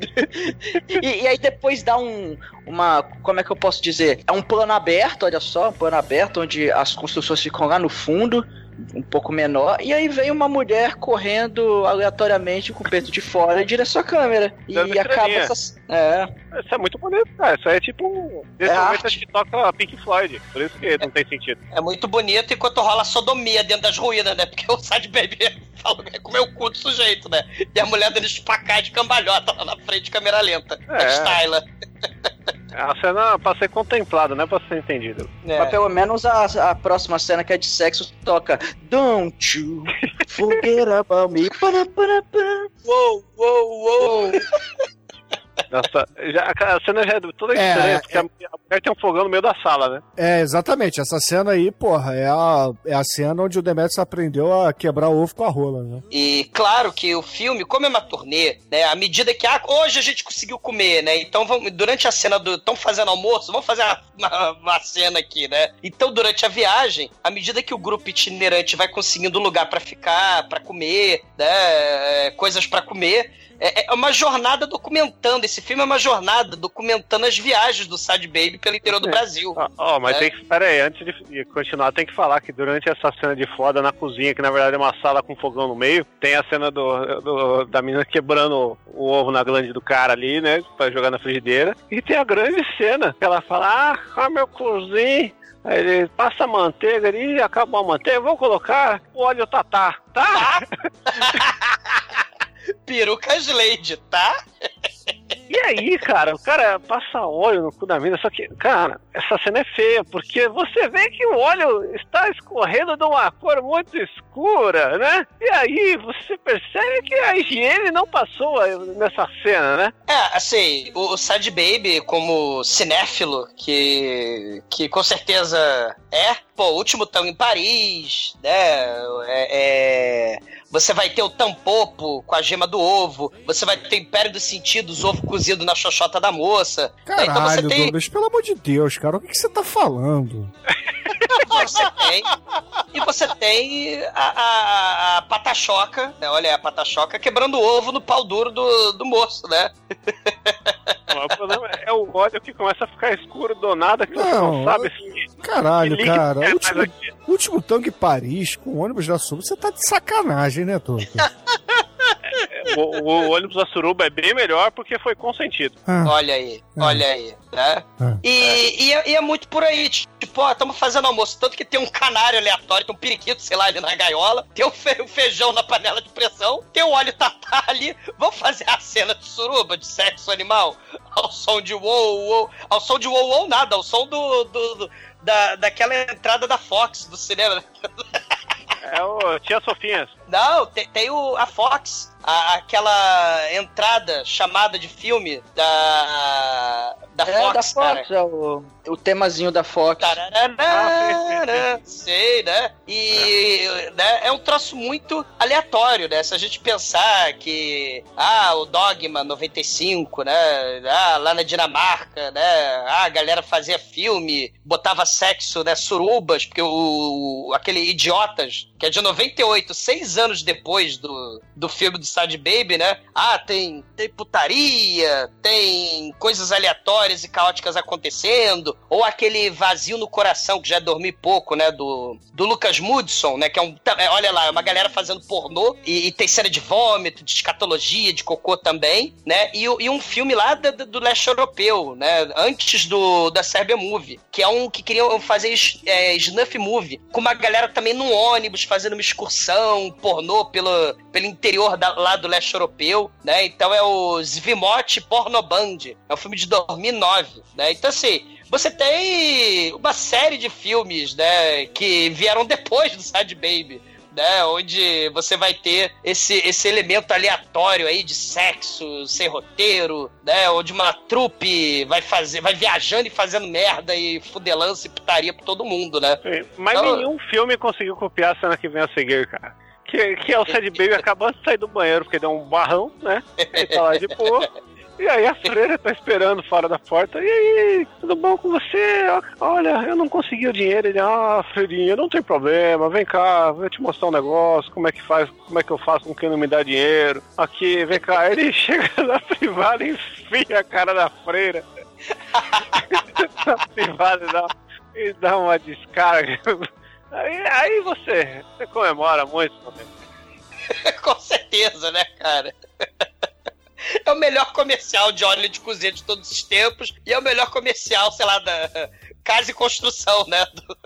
*laughs* e, e aí depois dá um, uma, como é que eu posso dizer? É um plano aberto, olha só, um plano aberto, onde as construções ficam lá no fundo. Um pouco menor, e aí vem uma mulher correndo aleatoriamente com o peito de fora em direção à câmera. Deve E acaba estranha. essa. É. Isso é muito bonito, cara. Isso aí é tipo. um- Nesse É momento acho que toca Pink Floyd. Por isso que não tem sentido. É muito bonito enquanto rola sodomia dentro das ruínas, né? Porque *laughs* o Sad Baby fala que é comer o cu do sujeito, né? E a mulher dando espacar de cambalhota lá na frente, câmera lenta. É. É. Styla. A cena pra ser contemplada, não é pra ser entendido. É. Mas pelo menos a, a próxima cena que é de sexo toca Don't you forget about me. *laughs* Uou, uou, uou. Nossa, já, a cena já é toda É, estranha, porque a, a mulher tem um fogão no meio da sala, né? É, exatamente. Essa cena aí, porra, é a, é a cena onde o Demetrius aprendeu a quebrar o ovo com a rola, né? E claro que o filme, como é uma turnê, né? À medida que ah, hoje a gente conseguiu comer, né? Então vamos, durante a cena do. Estão fazendo almoço, vamos fazer uma, uma- uma cena aqui, né? Então, durante a viagem, à medida que o grupo itinerante vai conseguindo lugar pra ficar, pra comer, né? é, Coisas pra comer. É é uma jornada documentando. Esse filme é uma jornada documentando as viagens do Sad Baby pelo interior do Brasil. Ó, ó, mas É. tem que. Pera aí, antes de, continuar, tem que falar que durante essa cena de foda na cozinha, que na verdade é uma sala com fogão no meio, tem a cena do, do- da menina quebrando o ovo na glande do cara ali, né? Pra jogar na frigideira. E tem a grande cena que ela fala: Ah, ah meu cozinho. Aí ele passa a manteiga ali, acabou a manteiga, vou colocar o óleo tatá, tá? *laughs* *laughs* Perucas Lady, tá? E aí, cara, o cara passa óleo no cu da mina, só que, cara, essa cena é feia, porque você vê que o óleo está escorrendo de uma cor muito escura, né? E aí você percebe que a higiene não passou nessa cena, né? É, assim, o, o Sad Baby, como cinéfilo, que, que com certeza é, pô, o último tão em Paris, né? É, é, você vai ter o tampopo com a gema do ovo, você vai ter o Império dos Sentidos, ovo cozido na xoxota da moça. né? Caralho, então você tem. Douglas, pelo amor de Deus, cara, o que, que você tá falando? *laughs* Você tem. E você tem a, a, a patachoca, né? Olha aí, a patachoca quebrando o ovo no pau duro do, do moço, né? *laughs* O problema é o óleo que começa a ficar escuro do nada, que você Não, não sabe se. Caralho, cara. é último, aqui. último tanque Paris com ônibus da Sul, você tá de sacanagem, né, Douglas? *laughs* O, o ônibus da suruba é bem melhor porque foi consentido. Ah. Olha aí, olha aí, né? Ah. E, e, é, e é muito por aí, tipo, ó, estamos fazendo almoço, tanto que tem um canário aleatório, tem um periquito, sei lá, ali na gaiola, tem o feijão na panela de pressão, tem o óleo tatá *laughs* ali, vamos fazer a cena de suruba, de sexo animal, ao som de uou, uou, ao som de uou, uou, nada, ao som do, do, do- da, daquela entrada da Fox, do cinema, *laughs* É o Tia Sofinhas. Não, tem, tem o, a Fox, a- aquela entrada chamada de filme da, da É, Fox, da. Fox, é o, o temazinho da Fox. Tararara, sei, né? E né, é um troço muito aleatório, né? Se a gente pensar que, ah, o Dogma 95, né? Ah, lá na Dinamarca, né? Ah, a galera fazia filme, botava sexo, né? Surubas, porque o, aquele Idiotas, que é de 98, seis anos depois do, do filme do Sad Baby, né? Ah, tem, tem putaria, tem coisas aleatórias e caóticas acontecendo, ou aquele vazio no coração, que já dormir pouco, né? Do, do Lucas Mudson, né? Que é um. é, Olha lá, é uma galera fazendo pornô e, e tem cena de vômito, de escatologia, de cocô também, né? E, e um filme lá da- do leste europeu, né? Antes do da Serbia Movie, que é um que queriam fazer é, snuff movie, com uma galera também num ônibus fazendo uma excursão pornô pelo, pelo interior da- lá do leste europeu, né? Então é o Zvimot Pornoband, é um filme de 2009, né? Então assim, você tem uma série de filmes, né, que vieram depois do Sad Baby. Né, onde você vai ter esse, esse elemento aleatório aí de sexo sem roteiro, né? Onde uma trupe vai fazer, vai viajando e fazendo merda e fudelância e putaria pra todo mundo, né? Mas Então- nenhum filme conseguiu copiar a cena que vem a seguir, cara. Que, que é o Sad Baby acabando de sair do banheiro porque deu um barrão, né? Ele tá lá de boa. E aí a freira tá esperando fora da porta. E aí, tudo bom com você? Olha, eu não consegui o dinheiro. Ele, ah, freirinha, não tem problema. Vem cá, vou te mostrar um negócio. Como é que faz? Como é que eu faço com quem não me dá dinheiro? Aqui, vem cá. Ele *laughs* chega na privada e enfia a cara da freira. *laughs* na privada e dá, e dá uma descarga. Aí, aí você, você comemora muito também. *laughs* Com certeza, né, cara? É o melhor comercial de óleo de cozinha de todos os tempos e é o melhor comercial, sei lá, da casa e construção, né? Do,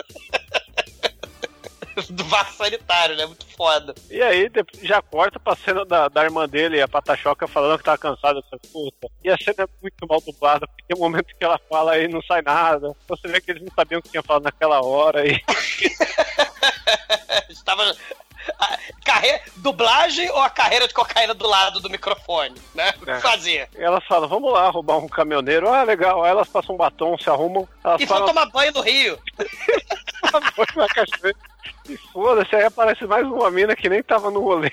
*laughs* do vaso sanitário, né? Muito foda. E aí já corta pra cena da, da irmã dele, a Patachoca, falando que tá cansada dessa puta. E a cena é muito mal dublada, porque tem um momento que ela fala e não sai nada. Você vê que eles não sabiam o que tinha falado naquela hora e. *laughs* Estava. carreira, dublagem ou a carreira de cocaína do lado do microfone, né? O que É. fazer? E elas falam, vamos lá roubar um caminhoneiro. Ah, legal. Aí elas passam um batom, se arrumam. E vão falam, tomar banho no Rio. *laughs* na cachoeira. E foda-se, aí aparece mais uma mina que nem tava no rolê.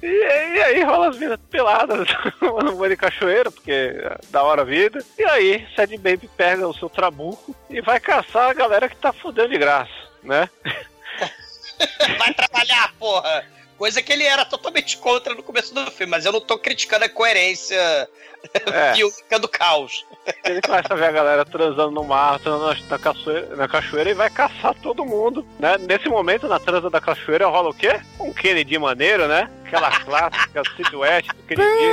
E, e aí rola as minas peladas *laughs* tomando banho de cachoeira, porque é da hora a vida. E aí, Sad Baby pega o seu trabuco e vai caçar a galera que tá fudendo de graça, né? *laughs* Vai trabalhar, porra. Coisa que ele era totalmente contra no começo do filme, mas eu não tô criticando a coerência É. fílmica do caos. Ele começa a ver a galera transando no mar, transando na, cachoeira, na cachoeira e vai caçar todo mundo, né? Nesse momento, na transa da cachoeira, rola o quê? Um Kennedy maneiro, né? Aquela clássica *laughs* silhuete do Kennedy.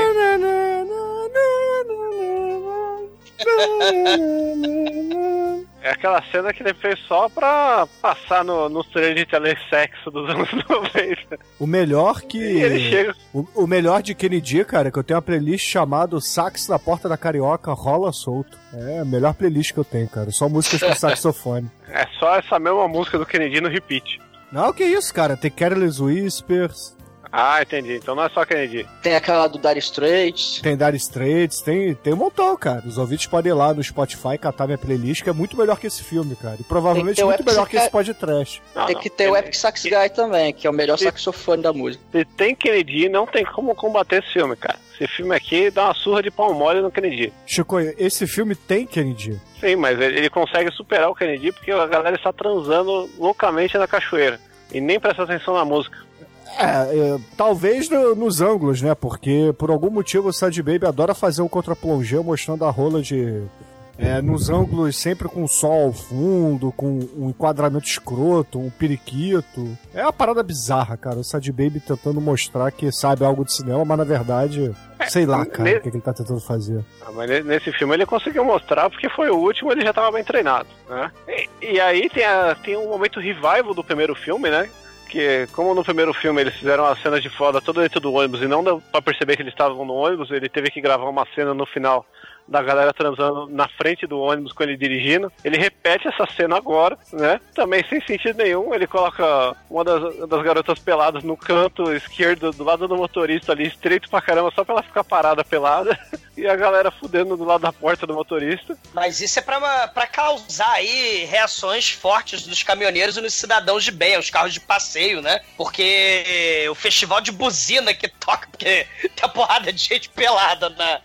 É aquela cena que ele fez só pra passar no, no trailer de telesexo dos anos *laughs* 90. O melhor que. E ele chega. O, o melhor de Kennedy, cara, que eu tenho uma playlist chamada Sax na Porta da Carioca Rola Solto. É a melhor playlist que eu tenho, cara. Só músicas com *laughs* saxofone. É só essa mesma música do Kennedy no repeat. Não, que isso, cara. Tem Careless Whispers, Ah, entendi. Então não é só Kennedy. Tem aquela do Dire Straits. tem Dire Straits, tem, tem um montão, cara. Os ouvintes podem ir lá no Spotify catar minha playlist, que é muito melhor que esse filme, cara. E provavelmente muito melhor que esse podcast. Não, tem não. que ter o Epic Sax Guy também, que é o melhor saxofone da música. Se tem Kennedy, não tem como combater esse filme, cara. Esse filme aqui dá uma surra de pau mole no Kennedy. Chico, esse filme tem Kennedy. Sim, mas ele consegue superar o Kennedy porque a galera está transando loucamente na cachoeira. E nem presta atenção na música. É, é, talvez no- nos ângulos, né? Porque por algum motivo o Sad Baby adora fazer um contra-plongé mostrando a rola de. É, nos ângulos sempre com o sol ao fundo, com um enquadramento escroto, um periquito. É uma parada bizarra, cara. O Sad Baby tentando mostrar que sabe algo de cinema, mas na verdade, sei lá, cara, o que, ele tá tentando fazer. Ah, Mas ne- nesse filme ele conseguiu mostrar porque foi o último ele já estava bem treinado, né? E, e aí tem, a- tem um momento revival do primeiro filme, né? Que como no primeiro filme eles fizeram as cenas de foda toda dentro do ônibus e não deu pra perceber que eles estavam no ônibus, ele teve que gravar uma cena no final da galera transando na frente do ônibus com ele dirigindo. Ele repete essa cena agora, né? Também sem sentido nenhum. Ele coloca uma das, das garotas peladas no canto esquerdo, do lado do motorista ali, estreito pra caramba, só pra ela ficar parada pelada. *laughs* E a galera fudendo do lado da porta do motorista. Mas isso é pra, causar aí reações fortes dos caminhoneiros e dos cidadãos de bem, os carros de passeio, né? Porque o festival de buzina que toca, porque tem a porrada de gente pelada na,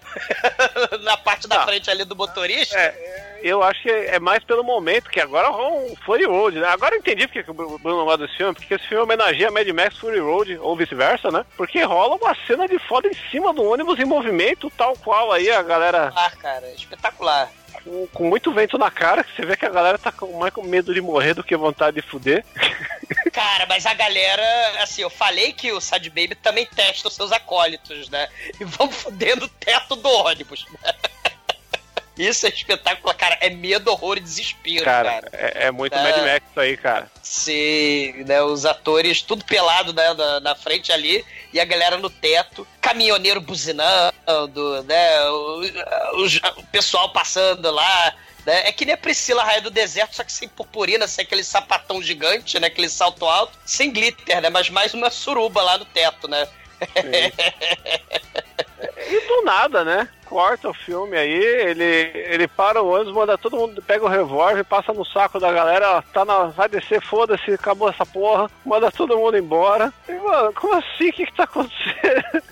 *laughs* na parte da frente ali do motorista. É, eu acho que é mais pelo momento, que agora rola um Fury Road, né? Agora eu entendi porque que o Bruno gosta desse filme, porque esse filme homenageia Mad Max Fury Road, ou vice-versa, né? Porque rola uma cena de foda em cima do ônibus em movimento, tal qual aí a galera Ah, cara, espetacular. com, com muito vento na cara, que você vê que a galera tá com, mais com medo de morrer do que vontade de fuder. *laughs* Cara, mas a galera, assim, eu falei que o Sad Baby também testa os seus acólitos, né? E vão fudendo o teto do ônibus. né? Isso é espetacular, cara. É medo, horror e desespero, cara. Cara, é, é muito É. Mad Max isso aí, cara. Sim, né? Os atores tudo pelado né, na, na frente ali e a galera no teto, caminhoneiro buzinando, né? O, os- o pessoal passando lá. Né? É que nem a Priscila Raia do Deserto, só que sem purpurina, sem aquele sapatão gigante, né? Aquele salto alto, sem glitter, né? Mas mais uma suruba lá no teto, né? E do nada, né? Corta o filme aí, ele, ele para o ônibus, manda todo mundo, pega o revólver, passa no saco da galera, tá na, vai descer, foda-se, acabou essa porra, manda todo mundo embora. E, mano, como assim? O que que tá acontecendo?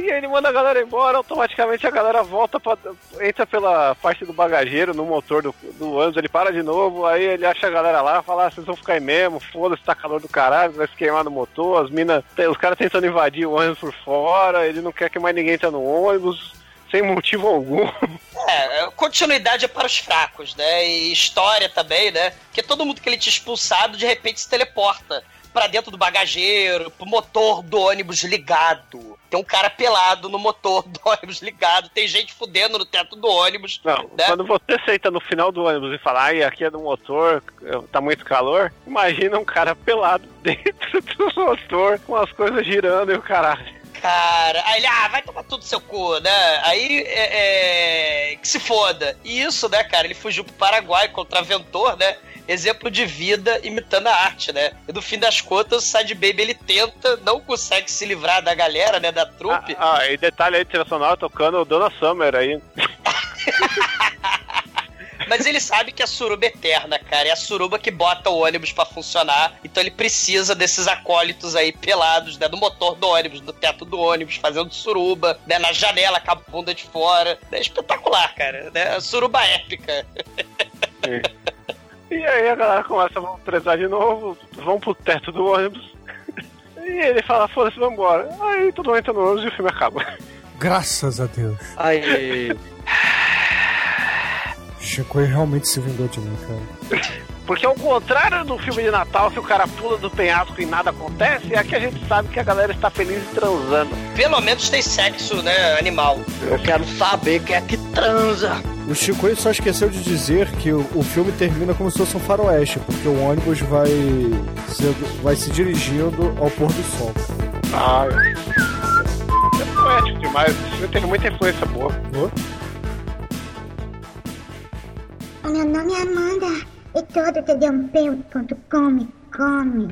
E ele manda a galera embora, automaticamente a galera volta pra, entra pela parte do bagageiro, no motor do, do ônibus, ele para de novo, aí ele acha a galera lá, fala, ah, vocês vão ficar aí mesmo, foda-se, tá calor do caralho, vai se queimar no motor, as minas, os caras tentando invadir o ônibus por fora, ele não quer que mais ninguém entre no ônibus, sem motivo algum. *laughs* É, continuidade é para os fracos, né? E história também, né? Porque todo mundo que ele tinha expulsado, de repente se teleporta pra dentro do bagageiro, pro motor do ônibus ligado. Tem um cara pelado no motor do *laughs* ônibus ligado, tem gente fudendo no teto do ônibus. Não, né? quando você senta no final do ônibus e fala, ai, aqui é do motor, tá muito calor, imagina um cara pelado *laughs* dentro do motor, com as coisas girando e o caralho. Cara, aí ele, ah, vai tomar tudo seu cu, né? Aí, é, é, que se foda. E isso, né, cara, ele fugiu pro Paraguai contra Ventor, né? Exemplo de vida imitando a arte, né? E no fim das contas, o Sad Baby ele tenta, não consegue se livrar da galera, né? Da trupe. Ah, ah, e detalhe aí, sonora tocando Dona Summer aí. *laughs* Mas ele sabe que a suruba é eterna, cara. É a suruba que bota o ônibus pra funcionar. Então ele precisa desses acólitos aí pelados, né? Do motor do ônibus, do teto do ônibus, fazendo suruba, né? Na janela com a bunda de fora. É espetacular, cara. A suruba épica. *laughs* E aí a galera começa a prezar de novo, vão pro teto do ônibus. *laughs* E ele fala, foda-se, vambora. Aí todo mundo entra no ônibus e o filme acaba. Graças a Deus. Ai. Chico realmente se vingou de mim, cara. *laughs* Porque ao contrário do filme de Natal, que o cara pula do penhasco e nada acontece, aqui a gente sabe que a galera está feliz e transando. Pelo menos tem sexo, né? Animal. Eu quero saber quem é que transa. O Chico só esqueceu de dizer que o, o filme termina como se fosse um faroeste, porque o ônibus vai se, vai se dirigindo ao pôr do sol. Ah, é poético demais. Esse filme tem muita influência boa. O meu nome é Amanda e todo td1p.com me come.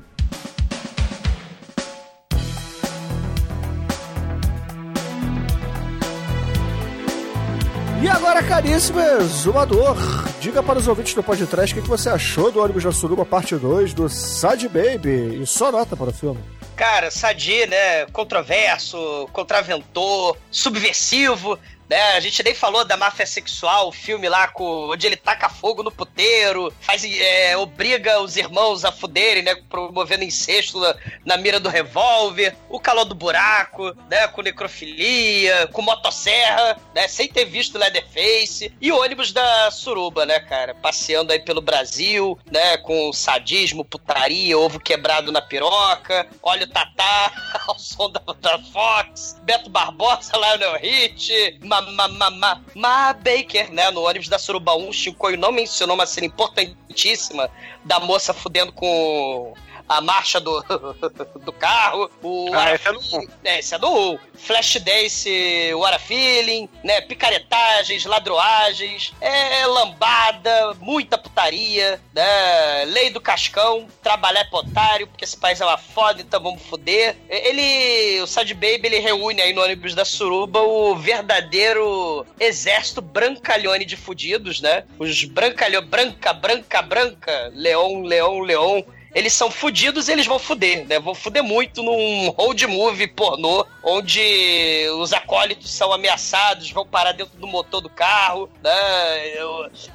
E agora, caríssimo exumador, diga para os ouvintes do podcast o que que você achou do ônibus da Suruba parte 2 do Sad Baby e só nota para o filme. Cara, Sadi, né? Controverso, contraventor, subversivo. Né? A gente nem falou da máfia sexual, o filme lá com, onde ele taca fogo no puteiro, faz, é, obriga os irmãos a fuderem, né? Promovendo incesto na, na mira do revólver, o calor do buraco, né? Com necrofilia, com motosserra, né? Sem ter visto Leatherface. E ônibus da Suruba, né, cara? Passeando aí pelo Brasil, né? Com sadismo, putaria, ovo quebrado na piroca, óleo tatá *laughs* ao som da, da Fox, Beto Barbosa, Lionel Hit, Ma, ma, ma, ma, ma Baker, né? No ônibus da Suruba 1, Chicoio não mencionou uma cena importantíssima da moça fudendo com a marcha do, *laughs* do carro. O Ah, esse é do 1. É, esse é do 1. Flash Dance, What Feeling, né? Picaretagens, ladroagens, é, lambada, muita putaria, né? Lei do cascão, trabalhar é potário, porque esse país é uma foda, então vamos foder. Ele, o Sad Baby, ele reúne aí no ônibus da Suruba o verdadeiro exército brancalhone de fudidos, né? Os brancalhão, branca, branca, branca, leão, leão, leão, eles são fudidos e eles vão fuder, né? Vão fuder muito num road movie pornô, onde os acólitos são ameaçados, vão parar dentro do motor do carro, né?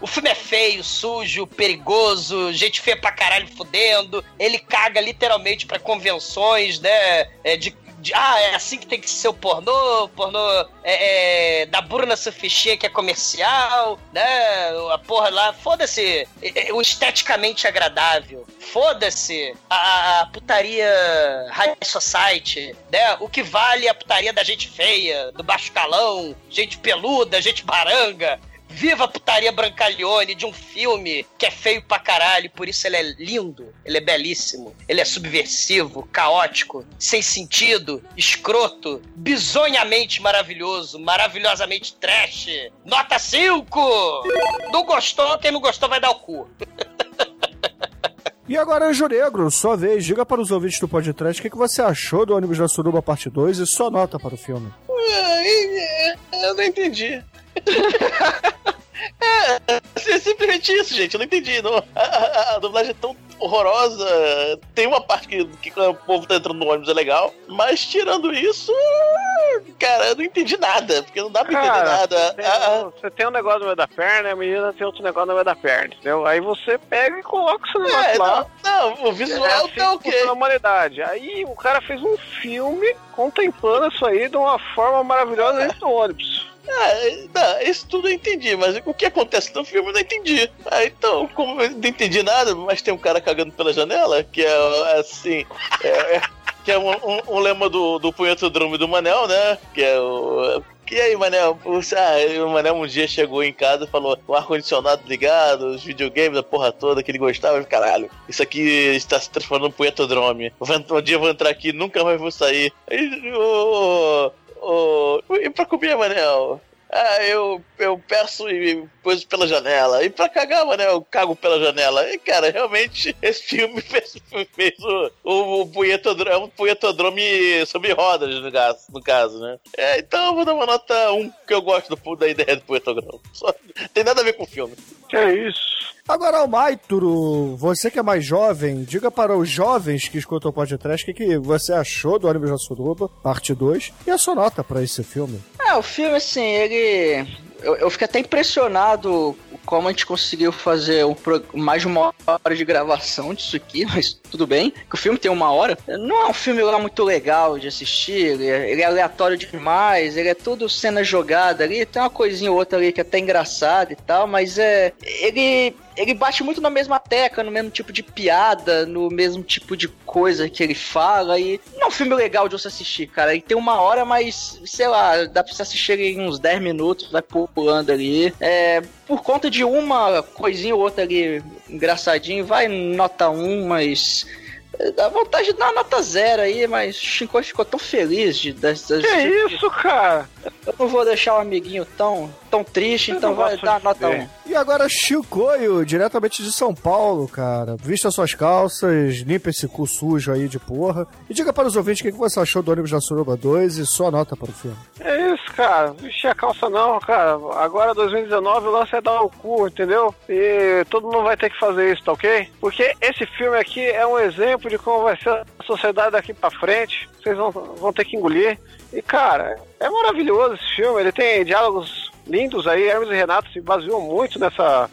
O filme é feio, sujo, perigoso, gente feia pra caralho fudendo. Ele caga literalmente pra convenções, né? É, de de- ah, é assim que tem que ser o pornô, pornô é, é, da Bruna Suffichet que é comercial, né? A porra lá, foda-se é, é, o esteticamente agradável, foda-se a, a putaria high society, né? O que vale é a putaria da gente feia, do baixo calão, gente peluda, gente baranga. Viva a putaria Brancalhone de um filme que é feio pra caralho, por isso ele é lindo, ele é belíssimo, ele é subversivo, caótico, sem sentido, escroto, bizonhamente maravilhoso, maravilhosamente trash. Nota 5! Não gostou, quem não gostou vai dar o cu. *laughs* E agora, Anjo Negro, sua vez, diga para os ouvintes do podcast o que que você achou do ônibus da Suruba parte 2 e só nota para o filme. Eu não entendi. É, é simplesmente isso, gente. Eu não entendi. Não. A, a- a dublagem é tão horrorosa. Tem uma parte que, que o povo tá entrando no ônibus é legal. Mas tirando isso, cara, eu não entendi nada. Porque não dá pra entender Cara, nada. Você tem, Ah, um- você tem um negócio no meio da perna e a menina tem outro negócio no meio da perna, entendeu? Aí você pega e coloca esse negócio É, lá. não, não, o visual é assim tá que ok. humanidade. Aí o cara fez um filme contemplando isso aí de uma forma maravilhosa dentro do ônibus. Ah, isso tudo eu entendi, mas o que acontece no filme eu não entendi. Ah, então, como eu não entendi nada, mas tem um cara cagando pela janela, que é assim. é- é- que é um, um- um lema do, do punhetodrome do Manel, né? Que é o. E aí, Manel? Ah, o Manel um dia chegou em casa e falou: o ar-condicionado ligado, os videogames, a porra toda que ele gostava. Caralho, isso aqui está se transformando vou ent- Um dia eu vou entrar aqui nunca mais vou sair. Aí, ô, e pra comer, Manel? Ah, eu, eu peço e coisas pela janela. E pra cagar, mano, eu cago pela janela. E, cara, realmente, *laughs* esse filme fez, fez o, o, o punhetodrome, um punhetodrome sobre rodas, no caso, no caso né? É, então eu vou dar uma nota 1, que eu gosto do, da ideia do punhetodrome. Só, tem nada a ver com o filme. Que é isso? Agora, Almaituro, você que é mais jovem, diga para os jovens que escutam o podcast o que, que você achou do ônibus da Suruba, parte 2, e a sua nota para esse filme. É, o filme, assim, ele. Eu, eu fiquei até impressionado como a gente conseguiu fazer um pro- mais de uma hora de gravação disso aqui, *laughs* mas tudo bem. Que o filme tem uma hora. Não é um filme lá muito legal de assistir, ele é, ele é aleatório demais, ele é tudo cena jogada ali, tem uma coisinha ou outra ali que é até engraçada e tal, mas é. Ele. Ele bate muito na mesma tecla, no mesmo tipo de piada, no mesmo tipo de coisa que ele fala. E não é um filme legal de você assistir, cara. Ele tem uma hora, mas, sei lá, dá pra você assistir ele em uns 10 minutos, vai pulando ali. É, por conta de uma coisinha ou outra ali engraçadinho, vai nota 1, mas. Dá vontade de dar uma nota zero aí, mas o Shinkoi ficou tão feliz de dessas. Que isso, cara? Eu não vou deixar o amiguinho tão, tão triste, Eu então vai dar de nota ver. 1. E agora, Chicoio, diretamente de São Paulo, cara. Vista suas calças, limpa esse cu sujo aí de porra. E diga para os ouvintes o que que você achou do ônibus da Suruba 2 e sua nota para o filme. É isso, cara. Vestir a calça não, cara. Agora 2019 o lance é dar o cu, entendeu? E todo mundo vai ter que fazer isso, tá ok? Porque esse filme aqui é um exemplo de como vai ser a sociedade daqui pra frente. Vocês vão, vão ter que engolir. E, cara, é maravilhoso esse filme. Ele tem diálogos lindos aí. Hermes e Renato se baseou muito nessa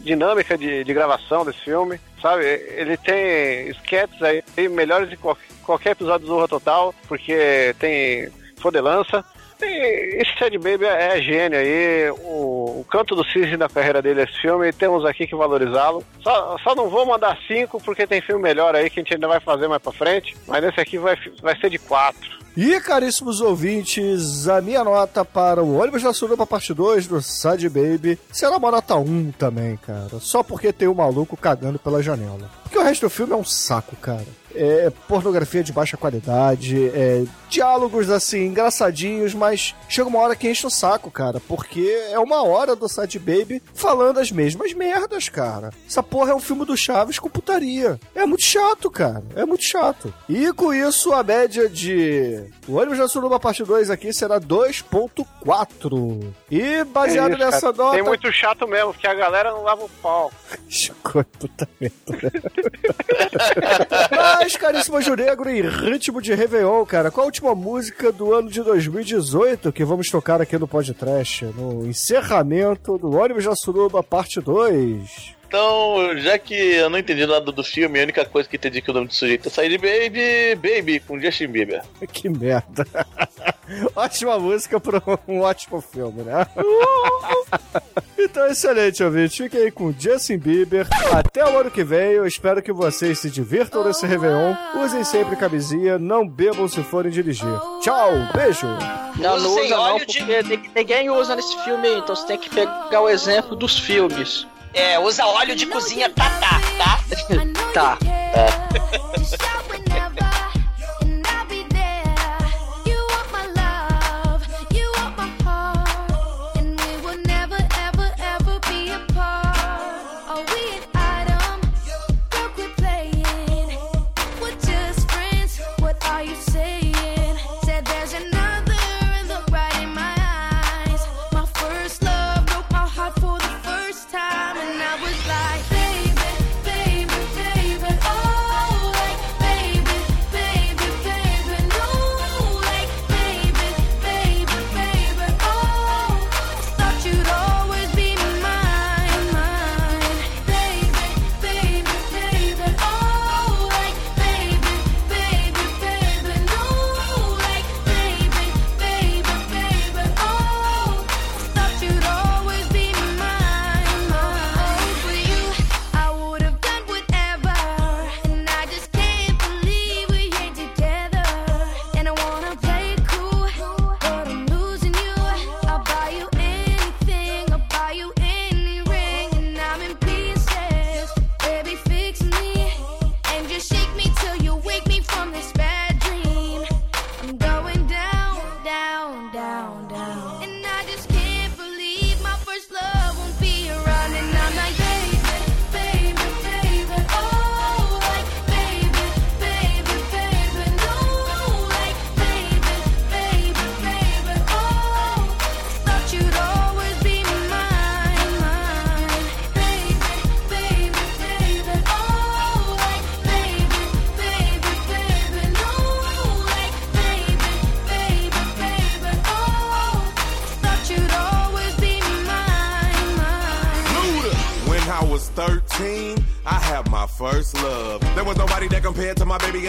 dinâmica de, de gravação desse filme, sabe? Ele tem sketches aí melhores de qual- qualquer episódio do Zorra Total, porque tem fodelança. E esse Sad Baby é gênio aí, o, o canto do cisne da carreira dele esse filme, temos aqui que valorizá-lo. Só, só não vou mandar cinco porque tem filme melhor aí que a gente ainda vai fazer mais pra frente, mas esse aqui vai, vai ser de quatro. E, caríssimos ouvintes, a minha nota para o ônibus da Suruba parte 2 do Sad Baby será uma nota 1 também, cara. Só porque tem um maluco cagando pela janela. Porque o resto do filme é um saco, cara. É pornografia de baixa qualidade, é diálogos assim, engraçadinhos, mas chega uma hora que enche o saco, cara. Porque é uma hora do Sad Baby falando as mesmas merdas, cara. Essa porra é um filme do Chaves com putaria. É muito chato, cara. É muito chato. E com isso, a média de o ônibus da Suruba parte 2 aqui será 2.4. E baseado É isso, nessa cara. nota. Tem muito chato mesmo, porque a galera não lava o pau. *laughs* Chico, puta merda. *laughs* Mas, caríssimo Juregro, em ritmo de Réveillon, cara, qual a última música do ano de 2018 que vamos tocar aqui no podcast? No encerramento do ônibus da Suruba, parte 2. Então, já que eu não entendi nada do filme, a única coisa que entendi que o nome do sujeito é Side Baby, Baby, com Justin Bieber. *laughs* Que merda. *laughs* Ótima música para um ótimo filme, né? *laughs* então, excelente, ouvinte. Fiquem aí com Justin Bieber. Até o ano que vem. Eu espero que vocês se divirtam nesse Réveillon. Usem sempre camisinha. Não bebam se forem dirigir. Tchau. Beijo. Não, não usa não, porque ni- ninguém usa nesse filme aí, então você tem que pegar o exemplo dos filmes. É, usa óleo de cozinha tatá, tá? Tá. *laughs* Time *laughs*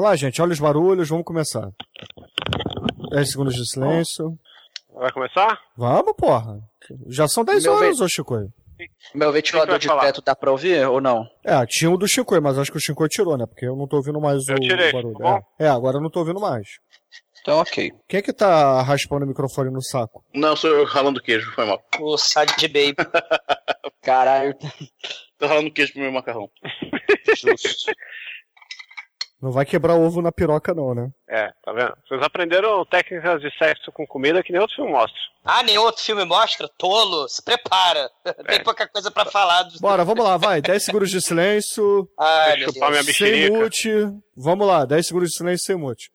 Vamos lá, gente. Olha os barulhos, vamos começar. 10 segundos de silêncio. Vai começar? Vamos, porra. Já são 10 Meu horas, ve- ô Chicoio. Meu ventilador de falar? teto dá pra ouvir ou não? É, tinha o do Chicoio, mas acho que o Chicoio tirou, né? Porque eu não tô ouvindo mais o, Eu tirei, barulho. tá bom? É. É, agora eu não tô ouvindo mais. Então, ok. Quem é que tá raspando o microfone no saco? Não, sou eu ralando queijo, foi mal. O Sad Baby. *laughs* Caralho. Tô ralando queijo pro meu macarrão. *laughs* Justo. Não vai quebrar ovo na piroca, não, né? É, tá vendo? Vocês aprenderam técnicas de sexo com comida que nem outro filme mostra. Ah, nem outro filme mostra? Tolo, se prepara. Tem pouca coisa pra falar. Do... Bora, vamos lá, vai. *laughs* 10 segundos de silêncio. Ai, Deixa eu chupar minha Sem mute. Vamos lá, 10 segundos de silêncio sem mute.